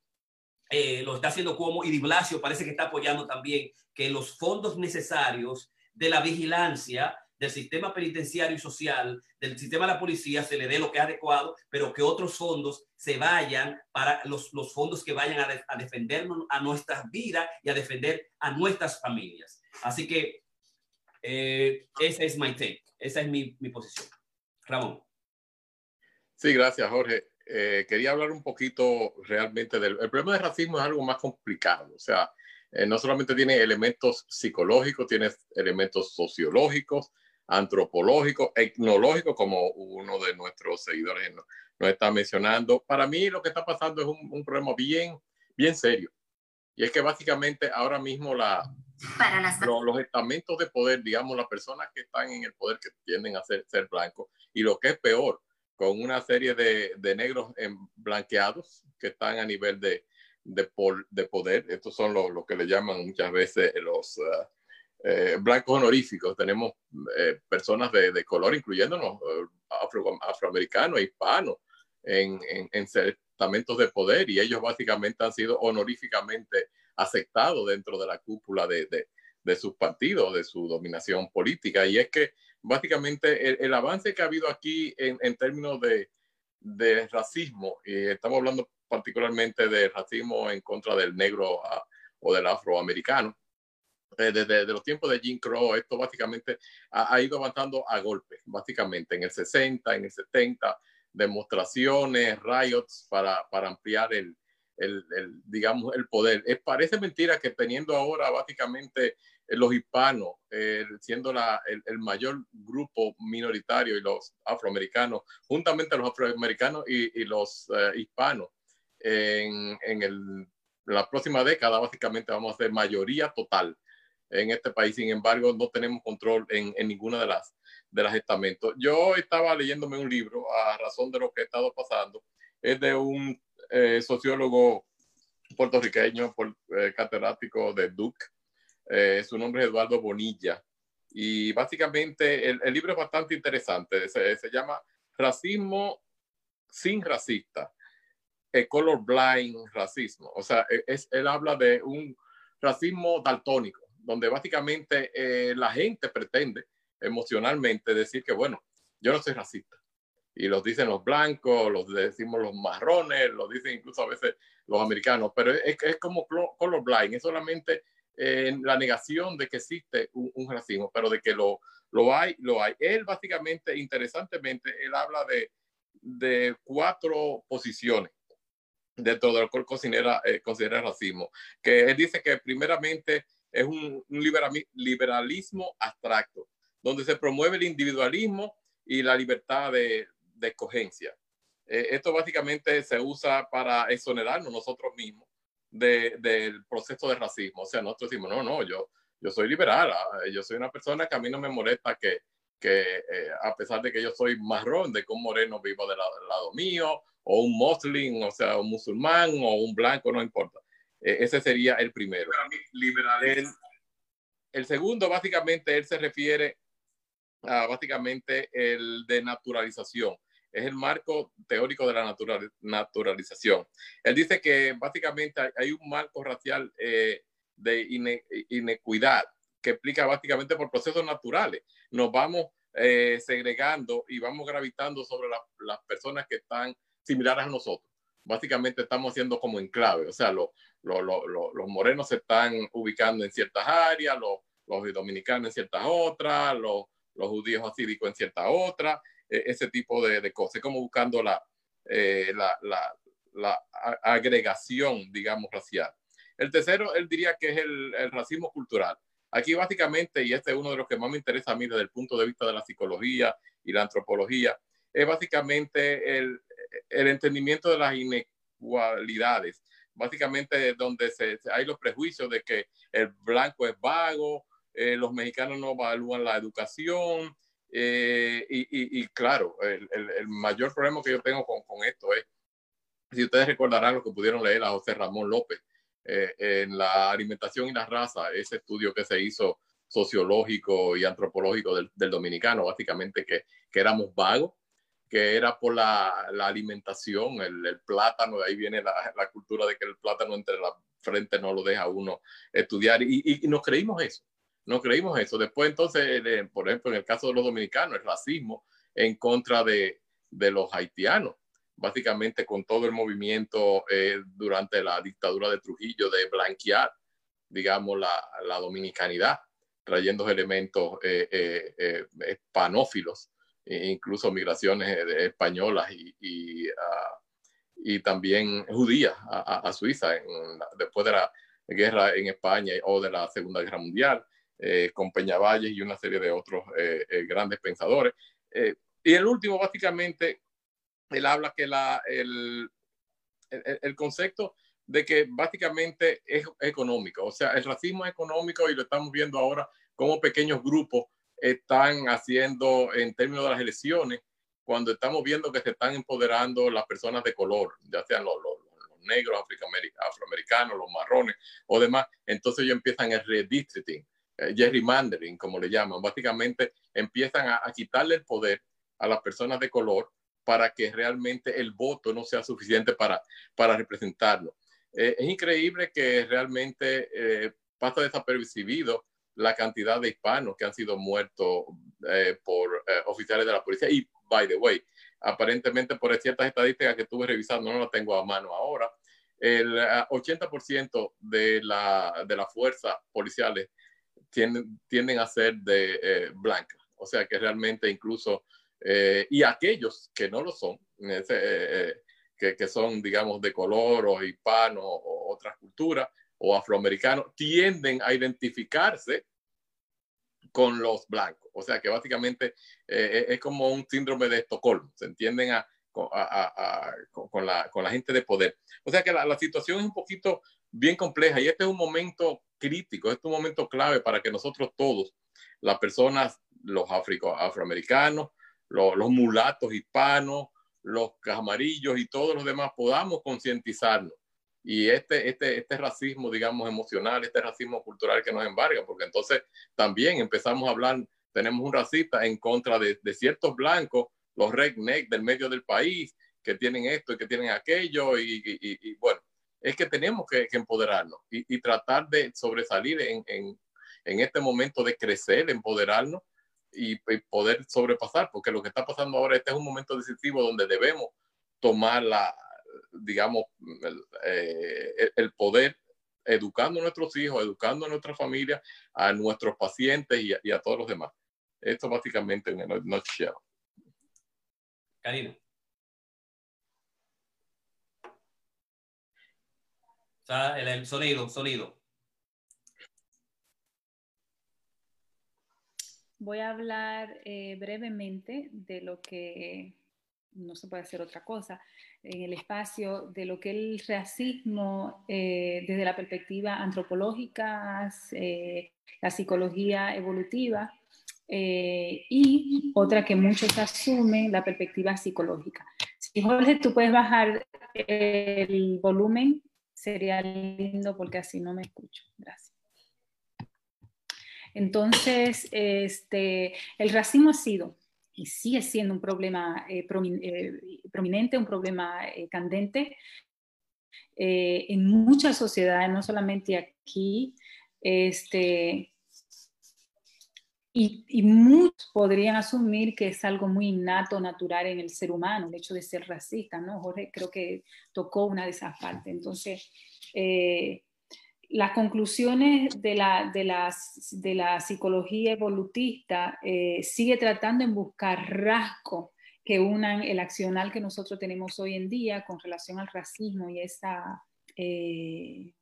eh, lo está haciendo como y Blasio parece que está apoyando también que los fondos necesarios de la vigilancia del sistema penitenciario y social, del sistema de la policía, se le dé lo que es adecuado, pero que otros fondos se vayan para los, fondos que vayan a, a defendernos a nuestras vidas y a defender a nuestras familias. Así que eh, esa es mi take, esa es mi posición. Ramón. Sí, gracias, Jorge. Eh, quería hablar un poquito realmente del el problema del racismo es algo más complicado. O sea, eh, no solamente tiene elementos psicológicos, tiene elementos sociológicos, antropológico, etnológico, como uno de nuestros seguidores nos, está mencionando. Para mí lo que está pasando es un, problema bien, bien serio. Y es que básicamente ahora mismo la, Para los, estamentos de poder, digamos, las personas que están en el poder, que tienden a ser, ser blancos, y lo que es peor, con una serie de, de negros blanqueados que están a nivel de, de, de poder. Estos son los lo que le llaman muchas veces los uh, eh, blancos honoríficos. Tenemos eh, personas de, de, color, incluyéndonos uh, afro, afroamericanos, hispanos, en, en, en de poder y ellos básicamente han sido honoríficamente aceptados dentro de la cúpula de, de, de sus partidos, de su dominación política. Y es que básicamente el, el avance que ha habido aquí en, en términos de, de racismo, y estamos hablando particularmente de racismo en contra del negro ah, o del afroamericano. Eh, desde, los tiempos de Jim Crow, esto básicamente ha, ido avanzando a golpes, básicamente en el 60, en el 70, demostraciones, riots para, para ampliar el, el, digamos, el poder. Es, parece mentira que teniendo ahora básicamente los hispanos, siendo la, el, mayor grupo minoritario y los afroamericanos, juntamente los afroamericanos y, los eh, hispanos, en, en el, la próxima década básicamente vamos a ser mayoría total en este país. Sin embargo, no tenemos control en, en ninguna de las, de las estamentos. Yo estaba leyéndome un libro a razón de lo que he estado pasando. Es de un eh, sociólogo puertorriqueño, por, eh, catedrático de Duke. Eh, su nombre es Eduardo Bonilla. Y básicamente el, el libro es bastante interesante. Se, se llama Racismo sin racista color blind racismo. O sea, e, es, él habla de un racismo daltónico, donde básicamente eh, la gente pretende emocionalmente decir que, bueno, yo no soy racista. Y los dicen los blancos, los decimos los marrones, los dicen incluso a veces los americanos, pero es, es como color blind, es solamente eh, la negación de que existe un, un, racismo, pero de que lo, lo hay, lo hay. Él básicamente, interesantemente, él habla de, de cuatro posiciones dentro de lo que considera, eh, considera racismo, que él dice que primeramente es un, liberalismo abstracto, donde se promueve el individualismo y la libertad de, de escogencia. Eh, esto básicamente se usa para exonerarnos nosotros mismos de, del proceso de racismo. O sea, nosotros decimos, no, no, yo, yo soy liberal, ah, yo soy una persona que a mí no me molesta que, que eh, a pesar de que yo soy marrón, de que un moreno viva del lado mío, o un muslim, o sea, un musulmán o un blanco, no importa. E, ese sería el primero. El, el, segundo, básicamente, él se refiere a básicamente el de naturalización. Es el marco teórico de la natural, naturalización. Él dice que básicamente hay un marco racial eh, de inequidad que explica básicamente por procesos naturales. Nos vamos eh, segregando y vamos gravitando sobre las personas que están similares a nosotros. Básicamente estamos haciendo como enclave, o sea, los morenos se están ubicando en ciertas áreas, los, dominicanos en ciertas otras, los, judíos asídicos en ciertas otras, e, ese tipo de, cosas, como buscando la, eh, la, la, agregación, digamos, racial. El tercero, él diría que es el, el, racismo cultural. Aquí básicamente, y este es uno de los que más me interesa a mí desde el punto de vista de la psicología y la antropología, es básicamente el, el entendimiento de las inequalidades, básicamente donde se, hay los prejuicios de que el blanco es vago, eh, los mexicanos no evalúan la educación, eh, y, y, claro, el, el, mayor problema que yo tengo con, con, esto es, si ustedes recordarán lo que pudieron leer a José Ramón López eh, en la alimentación y la raza, ese estudio que se hizo sociológico y antropológico del, del dominicano, básicamente que, que éramos vagos, que era por la, alimentación, el, plátano, de ahí viene la, cultura de que el plátano entre la frente no lo deja uno estudiar y, y, nos creímos eso, no creímos eso. Después entonces, por ejemplo, en el caso de los dominicanos, el racismo en contra de, los haitianos, básicamente con todo el movimiento eh, durante la dictadura de Trujillo de blanquear, digamos, la, dominicanidad, trayendo elementos eh, eh, hispanófilos e incluso migraciones españolas y, y, ah, y también judías a, Suiza después de la guerra en España o de la Segunda Guerra Mundial. con Peñavalles y una serie de otros grandes pensadores. y el último, básicamente, él habla que la, el, el, el concepto de que básicamente es económico, o sea, el racismo es económico y lo estamos viendo ahora como pequeños grupos están haciendo en términos de las elecciones, cuando estamos viendo que se están empoderando las personas de color, ya sean los, los, negros, afroamericanos, los marrones o demás, entonces ellos empiezan el redistricting, eh, gerrymandering, como le llaman, básicamente empiezan a, a quitarle el poder a las personas de color para que realmente el voto no sea suficiente para, para representarlo. Eh, es increíble que realmente eh, pasa desapercibido la cantidad de hispanos que han sido muertos eh, por oficiales de la policía. Y, by the way, aparentemente por ciertas estadísticas que estuve revisando, no las tengo a mano ahora, el 80% de, la, de las fuerzas policiales tienden, tienden a ser de blancas. O sea que realmente incluso, y aquellos que no lo son, que, son, digamos, de color o hispanos o otras culturas o afroamericanos, tienden a identificarse con los blancos. O sea que básicamente eh, es como un síndrome de Estocolmo, se entienden a, con, la, con, la, gente de poder. O sea que la, la, situación es un poquito bien compleja y este es un momento crítico, este es un momento clave para que nosotros todos, las personas, los afroamericanos, los, los mulatos hispanos, los amarillos y todos los demás podamos concientizarnos. Y este, este, este racismo, digamos, emocional, este racismo cultural que nos embarga, porque entonces también empezamos a hablar, tenemos un racista en contra de, ciertos blancos, los redneck del medio del país, que tienen esto y que tienen aquello, y, bueno, es que tenemos que, empoderarnos y, y, tratar de sobresalir en, en, en este momento de crecer, empoderarnos y, poder sobrepasar, porque lo que está pasando ahora, este es un momento decisivo donde debemos tomar la, digamos, el, eh, poder educando a nuestros hijos, educando a nuestra familia, a nuestros pacientes y a, todos los demás. Esto básicamente en el nutshell. Karina. O sea, el sonido, sonido. Voy a hablar eh, brevemente de lo que no se puede hacer otra cosa en el espacio, de lo que el racismo eh, desde la perspectiva antropológica, eh, la psicología evolutiva y otra que muchos asumen, la perspectiva psicológica. Si Jorge, tú puedes bajar el volumen, sería lindo porque así no me escucho. Gracias. Entonces, este, el racismo ha sido y sigue siendo un problema eh, eh, prominente, un problema eh, candente en muchas sociedades, no solamente aquí. Este, y, y, muchos podrían asumir que es algo muy innato, natural en el ser humano, el hecho de ser racista, ¿no? Jorge creo que tocó una de esas partes. Entonces, las conclusiones de la, de de la psicología evolutista eh, sigue tratando en buscar rasgos que unan el accional que nosotros tenemos hoy en día con relación al racismo y esa, eh,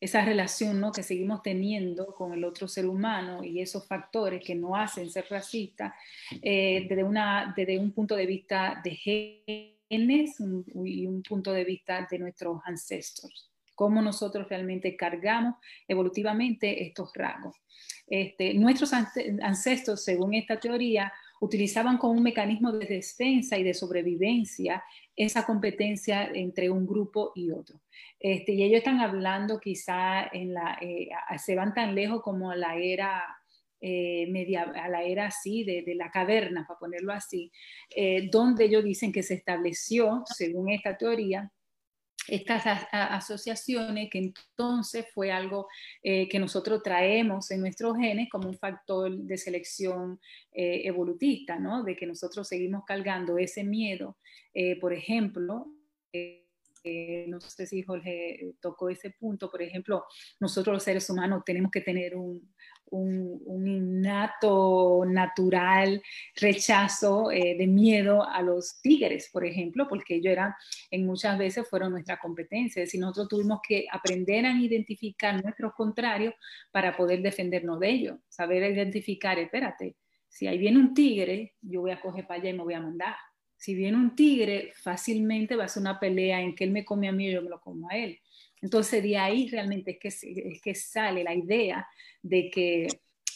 esa relación ¿no? que seguimos teniendo con el otro ser humano y esos factores que no hacen ser racistas eh, desde, una, desde un punto de vista de genes y un punto de vista de nuestros ancestros cómo nosotros realmente cargamos evolutivamente estos rasgos. Este, nuestros ancestros, según esta teoría, utilizaban como un mecanismo de defensa y de sobrevivencia esa competencia entre un grupo y otro. Este, y ellos están hablando quizá en la, eh, se van tan lejos como a la era eh, media, a la era así de, la caverna, para ponerlo así, eh, donde ellos dicen que se estableció, según esta teoría, estas asociaciones, que entonces fue algo eh, que nosotros traemos en nuestros genes como un factor de selección eh, evolutista, ¿no? De que nosotros seguimos cargando ese miedo, eh, por ejemplo, no sé si Jorge tocó ese punto, por ejemplo, nosotros los seres humanos tenemos que tener un, un, innato, natural rechazo eh, de miedo a los tigres, por ejemplo, porque ellos eran, en muchas veces fueron nuestra competencia. Es nosotros tuvimos que aprender a identificar nuestros contrarios para poder defendernos de ellos, saber identificar, espérate, si ahí viene un tigre, yo voy a coger para allá y me voy a mandar. Si viene un tigre, fácilmente va a ser una pelea en que él me come a mí y yo me lo como a él. Entonces de ahí realmente es que, es que sale la idea de que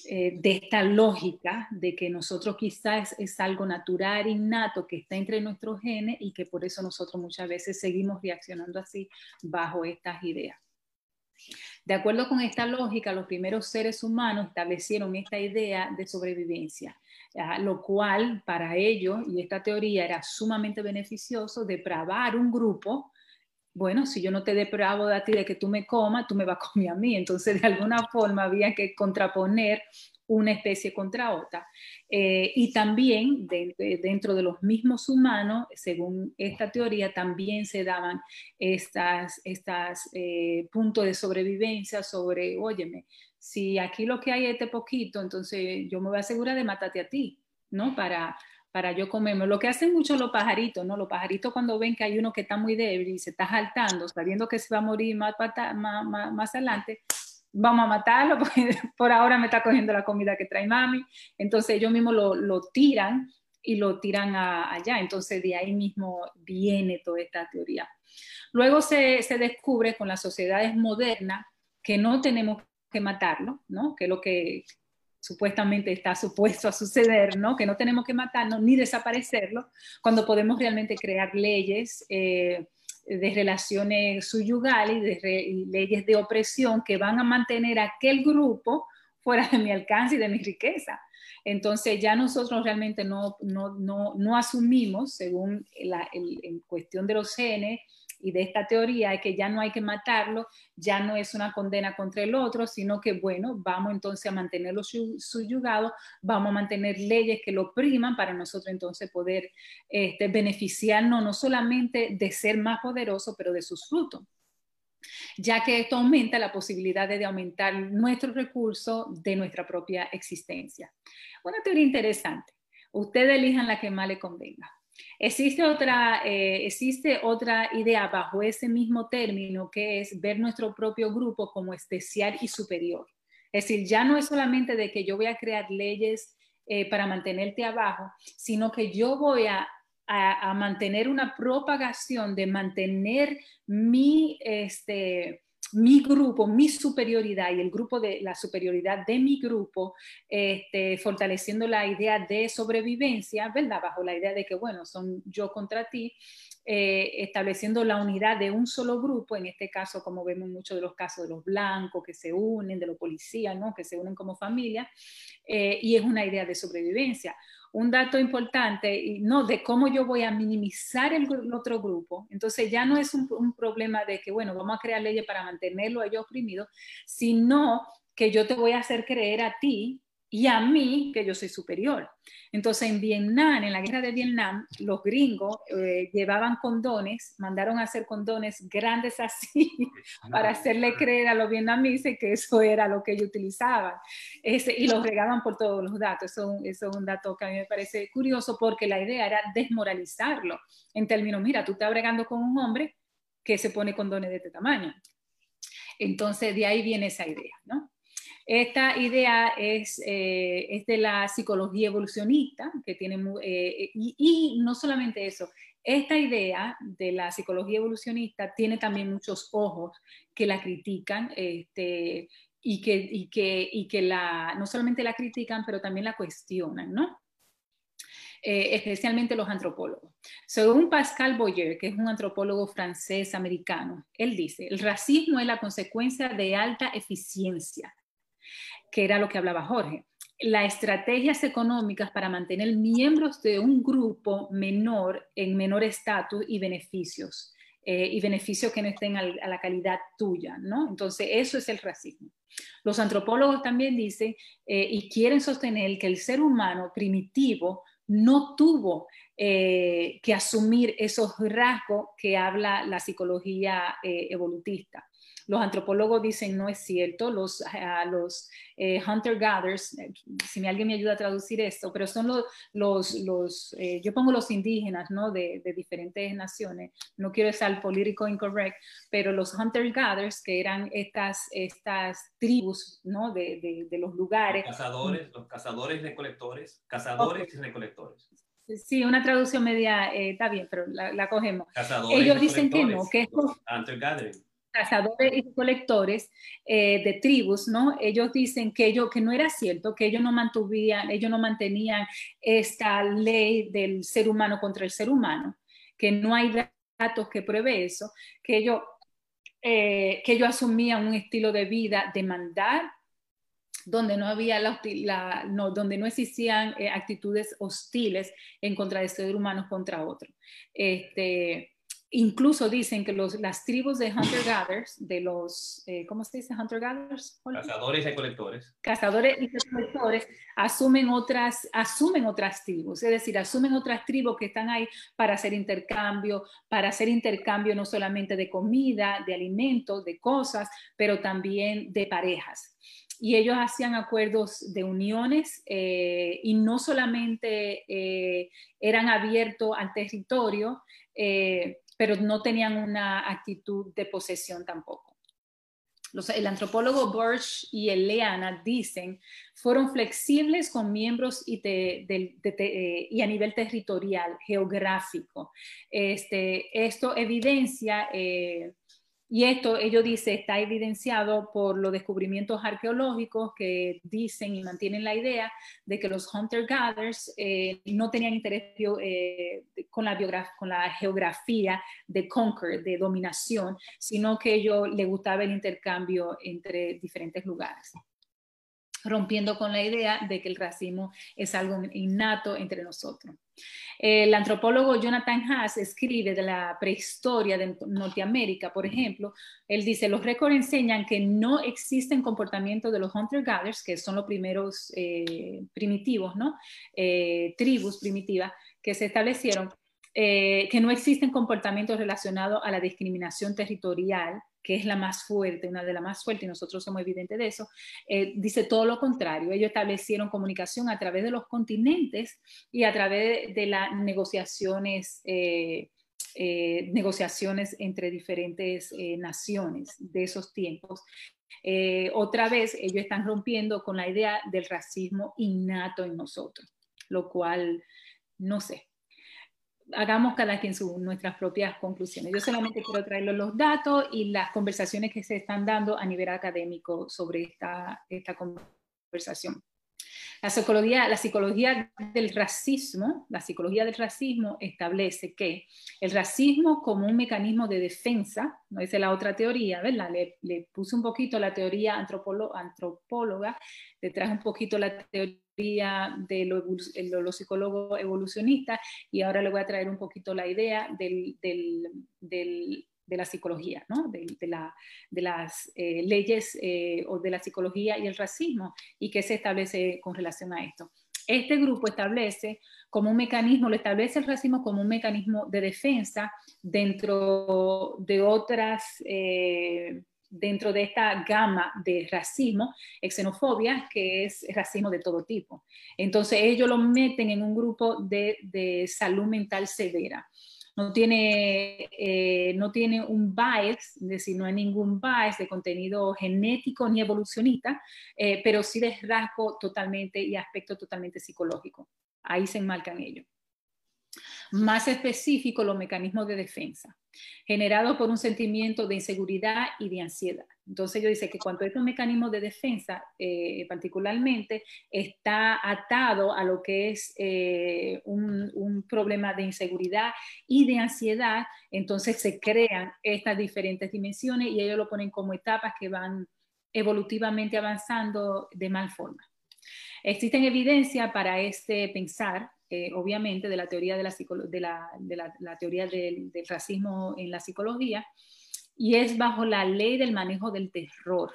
eh, de esta lógica de que nosotros quizás es algo natural, innato, que está entre nuestros genes y que por eso nosotros muchas veces seguimos reaccionando así bajo estas ideas. De acuerdo con esta lógica, los primeros seres humanos establecieron esta idea de sobrevivencia, lo cual para ellos, y esta teoría era sumamente beneficioso, depravar un grupo bueno, si yo no te depravo de ti de que tú me comas, tú me vas a comer a mí. Entonces, de alguna forma había que contraponer una especie contra otra. Eh, y también dentro de los mismos humanos, según esta teoría, también se daban estas, estas eh, puntos de sobrevivencia sobre, óyeme, si aquí lo que hay es este poquito, entonces yo me voy a asegurar de matarte a ti, ¿no? Para, para yo comerme. Lo que hacen mucho los pajaritos, ¿no? Los pajaritos cuando ven que hay uno que está muy débil y se está saltando, sabiendo que se va a morir más, más, más, adelante, vamos a matarlo porque por ahora me está cogiendo la comida que trae mami. Entonces ellos mismos lo, lo tiran y lo tiran allá. Entonces de ahí mismo viene toda esta teoría. Luego se, se descubre con las sociedades modernas que no tenemos que matarlo, ¿no? Que lo que supuestamente está supuesto a suceder, ¿no? Que no tenemos que matarnos ni desaparecerlo, cuando podemos realmente crear leyes eh, de relaciones subyugales y, leyes de opresión que van a mantener a aquel grupo fuera de mi alcance y de mi riqueza. Entonces ya nosotros realmente no, no, no, no asumimos, según la, en cuestión de los genes, y de esta teoría es que ya no hay que matarlo, ya no es una condena contra el otro, sino que, bueno, vamos entonces a mantenerlo subyugado, vamos a mantener leyes que lo priman para nosotros entonces poder este, beneficiarnos no solamente de ser más poderoso, pero de sus frutos ya que esto aumenta la posibilidad de aumentar nuestros recursos de nuestra propia existencia. Una teoría interesante. Ustedes elijan la que más le convenga. Existe otra, eh, existe otra idea bajo ese mismo término que es ver nuestro propio grupo como especial y superior. Es decir, ya no es solamente de que yo voy a crear leyes eh, para mantenerte abajo, sino que yo voy a, a mantener una propagación de mantener mi, este, mi grupo, mi superioridad y el grupo de la superioridad de mi grupo, este, fortaleciendo la idea de sobrevivencia, ¿verdad? Bajo la idea de que, bueno, son yo contra ti, eh, estableciendo la unidad de un solo grupo, en este caso, como vemos en muchos de los casos de los blancos que se unen, de los policías, ¿no? Que se unen como familia, eh, y es una idea de sobrevivencia un dato importante, y no de cómo yo voy a minimizar el, otro grupo. Entonces ya no es un, problema de que, bueno, vamos a crear leyes para mantenerlo a ellos sino que yo te voy a hacer creer a ti y a mí que yo soy superior. Entonces en Vietnam, en la guerra de Vietnam, los gringos eh, llevaban condones, mandaron a hacer condones grandes así para hacerle creer a los vietnamitas que eso era lo que ellos utilizaban Ese, y los regaban por todos los datos. Eso, eso es un dato que a mí me parece curioso porque la idea era desmoralizarlo en términos, mira, tú estás bregando con un hombre que se pone condones de este tamaño. Entonces de ahí viene esa idea, ¿no? Esta idea es, eh, es de la psicología evolucionista, que tiene, eh, y, no solamente eso, esta idea de la psicología evolucionista tiene también muchos ojos que la critican este, y, que, la, no solamente la critican, pero también la cuestionan, ¿no? Eh, especialmente los antropólogos. Según Pascal Boyer, que es un antropólogo francés americano, él dice, el racismo es la consecuencia de alta eficiencia que era lo que hablaba Jorge. Las estrategias económicas para mantener miembros de un grupo menor en menor estatus y beneficios, eh, y beneficios que no estén a la calidad tuya, ¿no? Entonces, eso es el racismo. Los antropólogos también dicen eh, y quieren sostener que el ser humano primitivo no tuvo eh, que asumir esos rasgos que habla la psicología eh, evolutista. Los antropólogos dicen no es cierto, los, los eh, hunter-gatherers, si alguien me ayuda a traducir esto, pero son los, los, los yo pongo los indígenas ¿no? de, de, diferentes naciones, no quiero ser político incorrect, pero los hunter-gatherers, que eran estas, estas tribus ¿no? de, de, de los lugares. Los cazadores, los cazadores recolectores, cazadores y recolectores. Sí, una traducción media eh, está bien, pero la, cogemos. Ellos dicen que no, que estos cazadores y colectores eh, de tribus, ¿no? Ellos dicen que, ellos, que no era cierto, que ellos no mantuvían, ellos no mantenían esta ley del ser humano contra el ser humano, que no hay datos que pruebe eso, que ellos, eh, que ellos asumían un estilo de vida de mandar donde no había la, no, donde no existían eh, actitudes hostiles en contra de ser humanos contra otro. Este, incluso dicen que los, las tribus de hunter-gatherers, de los, eh, ¿cómo se dice hunter-gatherers? Cazadores y recolectores. Cazadores y recolectores asumen otras, asumen otras tribus, es decir, asumen otras tribus que están ahí para hacer intercambio, para hacer intercambio no solamente de comida, de alimentos, de cosas, pero también de parejas y ellos hacían acuerdos de uniones eh, y no solamente eh, eran abiertos al territorio, eh, pero no tenían una actitud de posesión tampoco. el antropólogo Burch y Eleana dicen, fueron flexibles con miembros y, y a nivel territorial, geográfico. Este, esto evidencia y esto, ellos dicen, está evidenciado por los descubrimientos arqueológicos que dicen y mantienen la idea de que los hunter-gatherers eh, no tenían interés eh, con, la geografía de conquer, de dominación, sino que ellos les gustaba el intercambio entre diferentes lugares rompiendo con la idea de que el racismo es algo innato entre nosotros. El antropólogo Jonathan Haas escribe de la prehistoria de Norteamérica, por ejemplo, él dice, los récords enseñan que no existen comportamientos de los hunter-gatherers, que son los primeros eh, primitivos, ¿no? Eh, tribus primitivas que se establecieron, eh, que no existen comportamientos relacionados a la discriminación territorial, que es la más fuerte, una de las más fuertes, y nosotros somos evidentes de eso, eh, dice todo lo contrario. Ellos establecieron comunicación a través de los continentes y a través de las negociaciones. Eh, eh, negociaciones entre diferentes naciones de esos tiempos. otra vez, ellos están rompiendo con la idea del racismo innato en nosotros, lo cual, no sé, hagamos cada quien su, nuestras propias conclusiones. Yo solamente quiero traerles los datos y las conversaciones que se están dando a nivel académico sobre esta, esta conversación. La psicología, la psicología del racismo, la psicología del racismo establece que el racismo como un mecanismo de defensa, no es la otra teoría, ¿verdad? Le, le puse un poquito la teoría antropóloga, le traje un poquito la teoría de los psicólogos evolucionistas y ahora le voy a traer un poquito la idea del, de la psicología, ¿no? de, la, de, las eh, leyes eh, o de la psicología y el racismo y qué se establece con relación a esto. Este grupo establece como un mecanismo, lo establece el racismo como un mecanismo de defensa dentro de otras eh, dentro de esta gama de racismo, xenofobia, que es racismo de todo tipo. Entonces ellos lo meten en un grupo de, salud mental severa. No tiene, eh, no tiene un bias, es decir, no hay ningún bias de contenido genético ni evolucionista, eh, pero sí de rasgo totalmente y aspecto totalmente psicológico. Ahí se enmarcan ellos. Más específico, los mecanismos de defensa, generados por un sentimiento de inseguridad y de ansiedad. Entonces yo dice que cuando estos mecanismos de defensa eh, particularmente está atado a lo que es eh, un, un, problema de inseguridad y de ansiedad, entonces se crean estas diferentes dimensiones y ellos lo ponen como etapas que van evolutivamente avanzando de mal forma. Existen evidencia para este pensar eh, obviamente, de la teoría, de la, de la, teoría del, racismo en la psicología, y es bajo la ley del manejo del terror.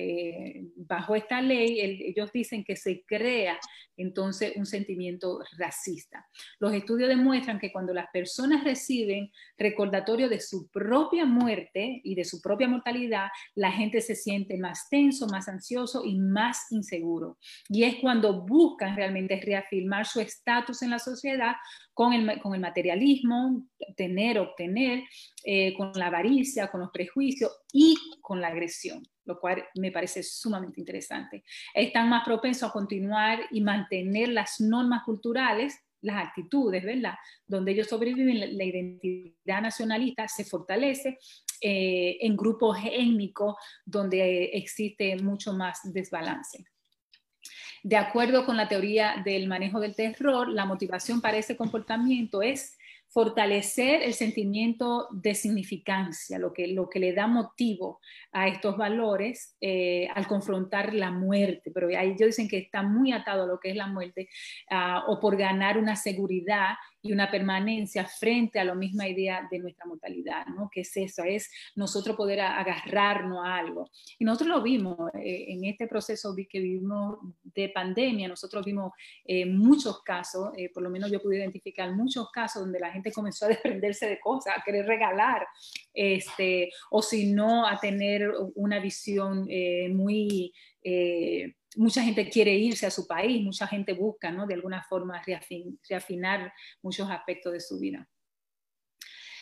Eh, bajo esta ley, ellos dicen que se crea entonces un sentimiento racista. Los estudios demuestran que cuando las personas reciben recordatorio de su propia muerte y de su propia mortalidad, la gente se siente más tenso, más ansioso y más inseguro. Y es cuando buscan realmente reafirmar su estatus en la sociedad con el, con el materialismo, tener, obtener, eh, con la avaricia, con los prejuicios y con la agresión lo cual me parece sumamente interesante. Están más propensos a continuar y mantener las normas culturales, las actitudes, ¿verdad? Donde ellos sobreviven, la identidad nacionalista se fortalece eh, en grupos étnicos donde existe mucho más desbalance. De acuerdo con la teoría del manejo del terror, la motivación para ese comportamiento es fortalecer el sentimiento de significancia, lo que, lo que le da motivo a estos valores eh, al confrontar la muerte. Pero ahí ellos dicen que está muy atado a lo que es la muerte ah, o por ganar una seguridad y una permanencia frente a la misma idea de nuestra mortalidad, ¿no? Que es eso, es nosotros poder agarrarnos a algo. Y nosotros lo vimos eh, en este proceso que vivimos de pandemia, nosotros vimos eh, muchos casos, eh, por lo menos yo pude identificar muchos casos donde la gente comenzó a desprenderse de cosas, a querer regalar, este, o si no, a tener una visión muy mucha gente quiere irse a su país, mucha gente busca, ¿no? De alguna forma reafinar muchos aspectos de su vida.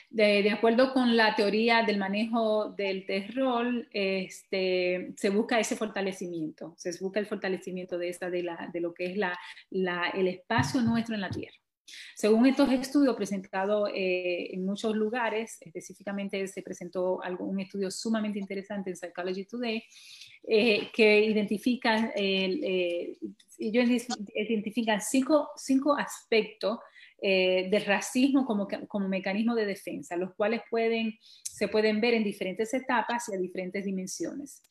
De, acuerdo con la teoría del manejo del terror, este, se busca ese fortalecimiento, se busca el fortalecimiento de, esta, de, la, de lo que es la, el espacio nuestro en la Tierra. Según estos estudios presentados eh, en muchos lugares, específicamente se presentó algo, un estudio sumamente interesante en Psychology Today, eh, que identifican, eh, identifican cinco, cinco aspectos eh, del racismo como, como, mecanismo de defensa, los cuales pueden, se pueden ver en diferentes etapas y a diferentes dimensiones.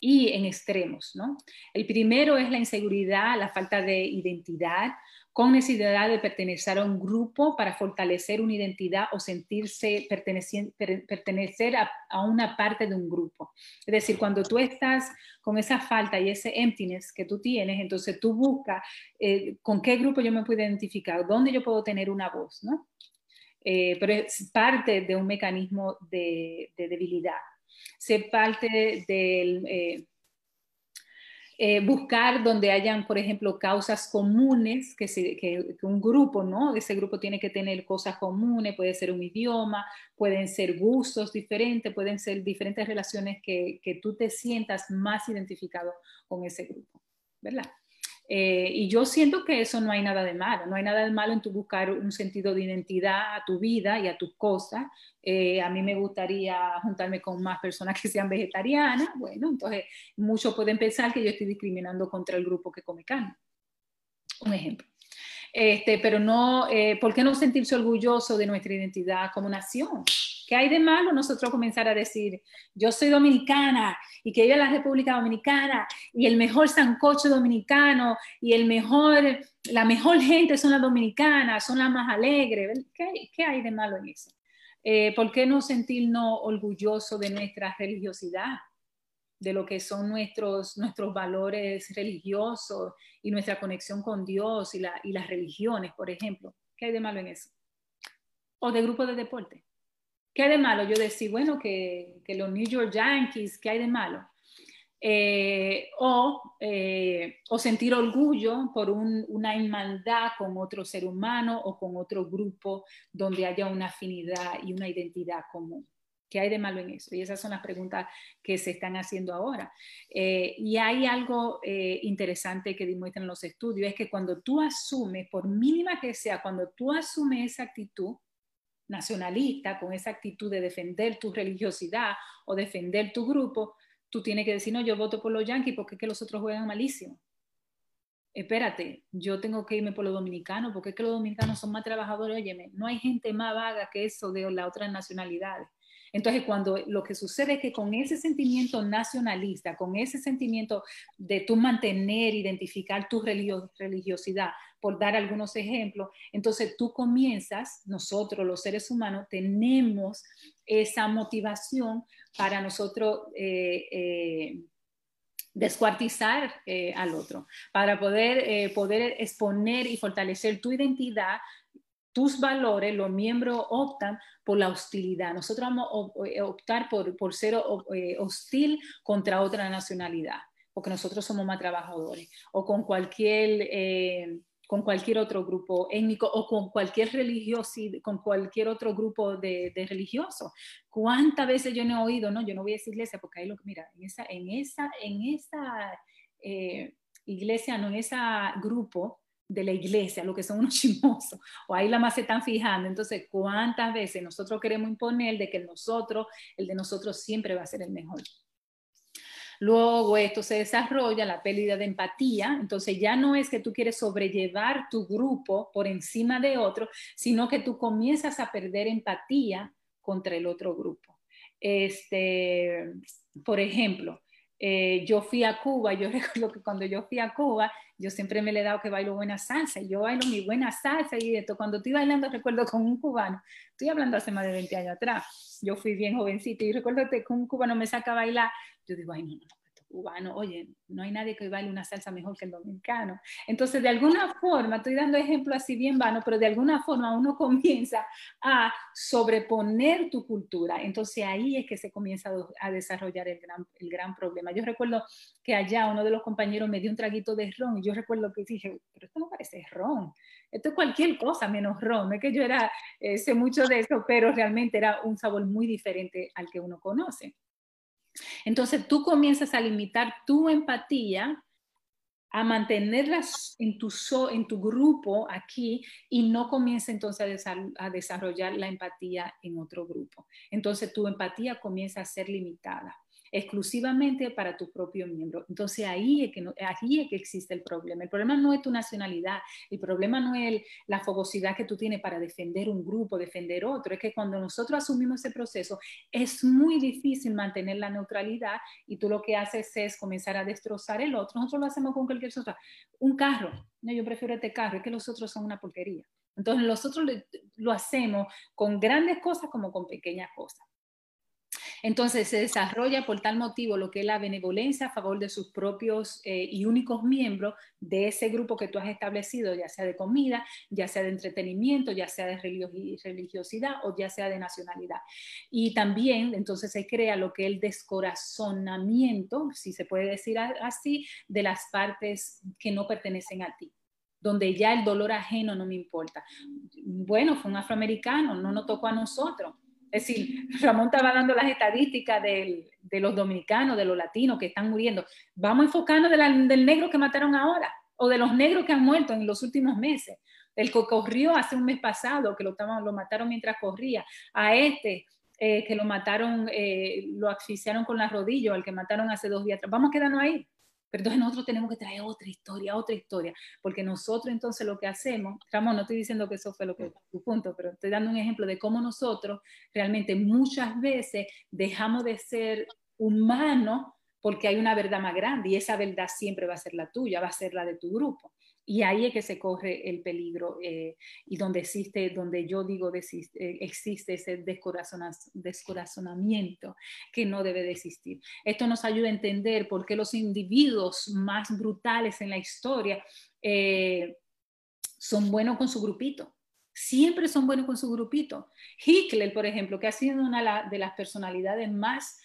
y en extremos, ¿no? El primero es la inseguridad, la falta de identidad, con necesidad de pertenecer a un grupo para fortalecer una identidad o sentirse pertenecer a, una parte de un grupo. Es decir, cuando tú estás con esa falta y ese emptiness que tú tienes, entonces tú buscas eh, con qué grupo yo me puedo identificar, dónde yo puedo tener una voz, ¿no? Eh, pero es parte de un mecanismo de, debilidad. Se parte del... Eh, eh, buscar donde hayan, por ejemplo, causas comunes, que, que, un grupo, ¿no? Ese grupo tiene que tener cosas comunes, puede ser un idioma, pueden ser gustos diferentes, pueden ser diferentes relaciones que, que tú te sientas más identificado con ese grupo, ¿verdad? Eh, y yo siento que eso no hay nada de malo, no hay nada de malo en tu buscar un sentido de identidad a tu vida y a tus cosas. Eh, a mí me gustaría juntarme con más personas que sean vegetarianas, bueno, entonces muchos pueden pensar que yo estoy discriminando contra el grupo que come carne. Un ejemplo. Este, pero no, eh, ¿por qué no sentirse orgulloso de nuestra identidad como nación? ¿Qué hay de malo nosotros comenzar a decir, yo soy dominicana y que vive la República Dominicana y el mejor sancocho dominicano y el mejor, la mejor gente son las dominicanas, son las más alegres? ¿Qué, qué hay de malo en eso? Eh, ¿Por qué no sentirnos orgullosos de nuestra religiosidad? de lo que son nuestros, nuestros valores religiosos y nuestra conexión con Dios y, la, y las religiones, por ejemplo. ¿Qué hay de malo en eso? O de grupo de deporte. ¿Qué hay de malo? Yo decir, bueno, que, que los New York Yankees, ¿qué hay de malo? Eh, o, eh, o, sentir orgullo por una hermandad con otro ser humano o con otro grupo donde haya una afinidad y una identidad común. ¿Qué hay de malo en eso? Y esas son las preguntas que se están haciendo ahora. Eh, y hay algo interesante que demuestran los estudios, es que cuando tú asumes, por mínima que sea, cuando tú asumes esa actitud, nacionalista, con esa actitud de defender tu religiosidad o defender tu grupo, tú tienes que decir, no, yo voto por los Yankees porque es que los otros juegan malísimo. Espérate, yo tengo que irme por los dominicanos porque es que los dominicanos son más trabajadores. Óyeme, no hay gente más vaga que eso de las otras nacionalidades. Entonces, cuando lo que sucede es que con ese sentimiento nacionalista, con ese sentimiento de tú mantener, identificar tu religiosidad, por dar algunos ejemplos, entonces tú comienzas, nosotros los seres humanos tenemos esa motivación para nosotros eh, eh, descuartizar eh, al otro, para poder, poder exponer y fortalecer tu identidad tus valores, los miembros optan por la hostilidad. Nosotros vamos a optar por, por ser hostil contra otra nacionalidad, porque nosotros somos más trabajadores, o con cualquier con cualquier otro grupo étnico o con cualquier religioso, con cualquier otro grupo de, de religiosos. ¿Cuántas veces yo no he oído, no, yo no voy a esa iglesia porque ahí lo que, mira, en esa, en esa, en esa eh, iglesia, no en ese grupo de la iglesia, lo que son unos chismosos, o ahí la más se están fijando. Entonces, ¿cuántas veces nosotros queremos imponer de que nosotros, el de nosotros siempre va a ser el mejor? Luego esto se desarrolla, la pérdida de empatía, entonces ya no es que tú quieres sobrellevar tu grupo por encima de otro, sino que tú comienzas a perder empatía contra el otro grupo. Este, por ejemplo, eh, yo fui a Cuba, yo recuerdo que cuando yo fui a Cuba, yo siempre me le he dado que bailo buena salsa, y yo bailo mi buena salsa y esto, cuando estoy bailando recuerdo con un cubano, estoy hablando hace más de 20 años atrás, yo fui bien jovencita y recuerdo que un cubano me saca a bailar, yo digo, ay, no, no, cubano, oye, no hay nadie que baile una salsa mejor que el dominicano. Entonces, de alguna forma, estoy dando ejemplo así bien vano, pero de alguna forma uno comienza a sobreponer tu cultura. Entonces, ahí es que se comienza a desarrollar el gran, el gran problema. Yo recuerdo que allá uno de los compañeros me dio un traguito de ron y yo recuerdo que dije, pero esto no parece ron, esto es cualquier cosa menos ron. Es que yo era, eh, sé mucho de eso, pero realmente era un sabor muy diferente al que uno conoce. Entonces tú comienzas a limitar tu empatía, a mantenerla en tu, en tu grupo aquí y no comienza entonces a desarrollar la empatía en otro grupo. Entonces tu empatía comienza a ser limitada exclusivamente para tu propio miembro. Entonces ahí es, que ahí es que existe el problema. El problema no es tu nacionalidad, el problema no es la fogosidad que tú tienes para defender un grupo, defender otro, es que cuando nosotros asumimos ese proceso es muy difícil mantener la neutralidad y tú lo que haces es comenzar a destrozar el otro. Nosotros lo hacemos con cualquier cosa. Un carro, no, yo prefiero este carro, es que los otros son una porquería. Entonces nosotros lo hacemos con grandes cosas como con pequeñas cosas. Entonces se desarrolla por tal motivo lo que es la benevolencia a favor de sus propios eh, y únicos miembros de ese grupo que tú has establecido, ya sea de comida, ya sea de entretenimiento, ya sea de religiosidad o ya sea de nacionalidad. Y también entonces se crea lo que es el descorazonamiento, si se puede decir así, de las partes que no pertenecen a ti donde ya el dolor ajeno no me importa. Bueno, fue un afroamericano, no nos tocó a nosotros es decir, Ramón estaba dando las estadísticas de los dominicanos, de los latinos que están muriendo. Vamos enfocando del negro que mataron ahora o de los negros que han muerto en los últimos meses. El que corrió hace un mes pasado, que lo, lo mataron mientras corría, a este eh, que lo mataron, eh, lo asfixiaron con la rodilla, al que mataron hace dos días. Vamos quedando ahí. Pero entonces nosotros tenemos que traer otra historia, otra historia, porque nosotros entonces lo que hacemos, Ramón, no estoy diciendo que eso fue lo que tu punto, pero estoy dando un ejemplo de cómo nosotros realmente muchas veces dejamos de ser humanos porque hay una verdad más grande y esa verdad siempre va a ser la tuya, va a ser la de tu grupo. Y ahí es que se corre el peligro eh, y donde existe, donde yo digo eh, existe ese descorazonamiento que no debe de existir. Esto nos ayuda a entender por qué los individuos más brutales en la historia eh, son buenos con su grupito. Siempre son buenos con su grupito. Hitler, por ejemplo, que ha sido una de las personalidades más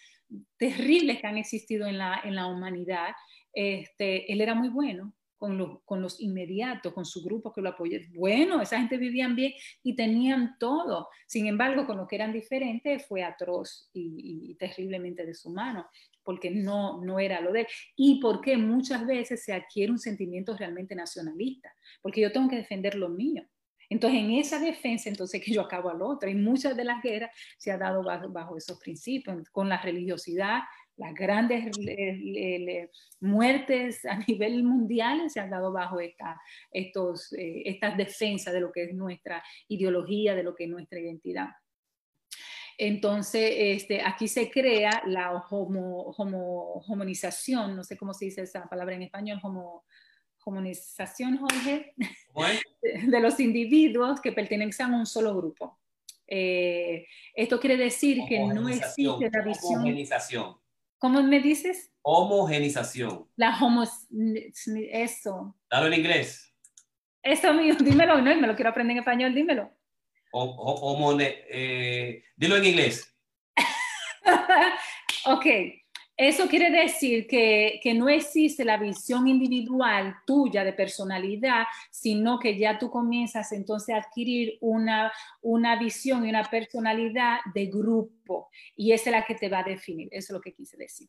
terribles que han existido en la, en la humanidad, este, él era muy bueno con, los inmediatos, con su grupo que lo apoya. Bueno, esa gente vivían bien y tenían todo. Sin embargo, con lo que eran diferentes fue atroz y, terriblemente deshumano, porque no, no era lo de él. Y porque muchas veces se adquiere un sentimiento realmente nacionalista, porque yo tengo que defender lo mío. Entonces, en esa defensa, entonces que yo acabo al otro. Y muchas de las guerras se ha dado bajo, bajo esos principios, con la religiosidad, las grandes muertes a nivel mundial se han dado bajo esta, estos, eh, estas defensas de lo que es nuestra ideología, de lo que es nuestra identidad. Entonces, este, aquí se crea la homo, homo, homonización, no sé cómo se dice esa palabra en español, homo, homonización, Jorge, de los individuos que pertenecen a un solo grupo. Eh, esto quiere decir que no existe la visión. ¿Cómo me dices? Homogenización. La homo... Eso. Dalo en inglés. Eso mío, dímelo, no, me lo quiero aprender en español, dímelo. O, eh, dilo en inglés. ok, eso quiere decir que, que, no existe la visión individual tuya de personalidad, sino que ya tú comienzas entonces a adquirir una, una visión y una personalidad de grupo. Y esa es la que te va a definir. Eso es lo que quise decir.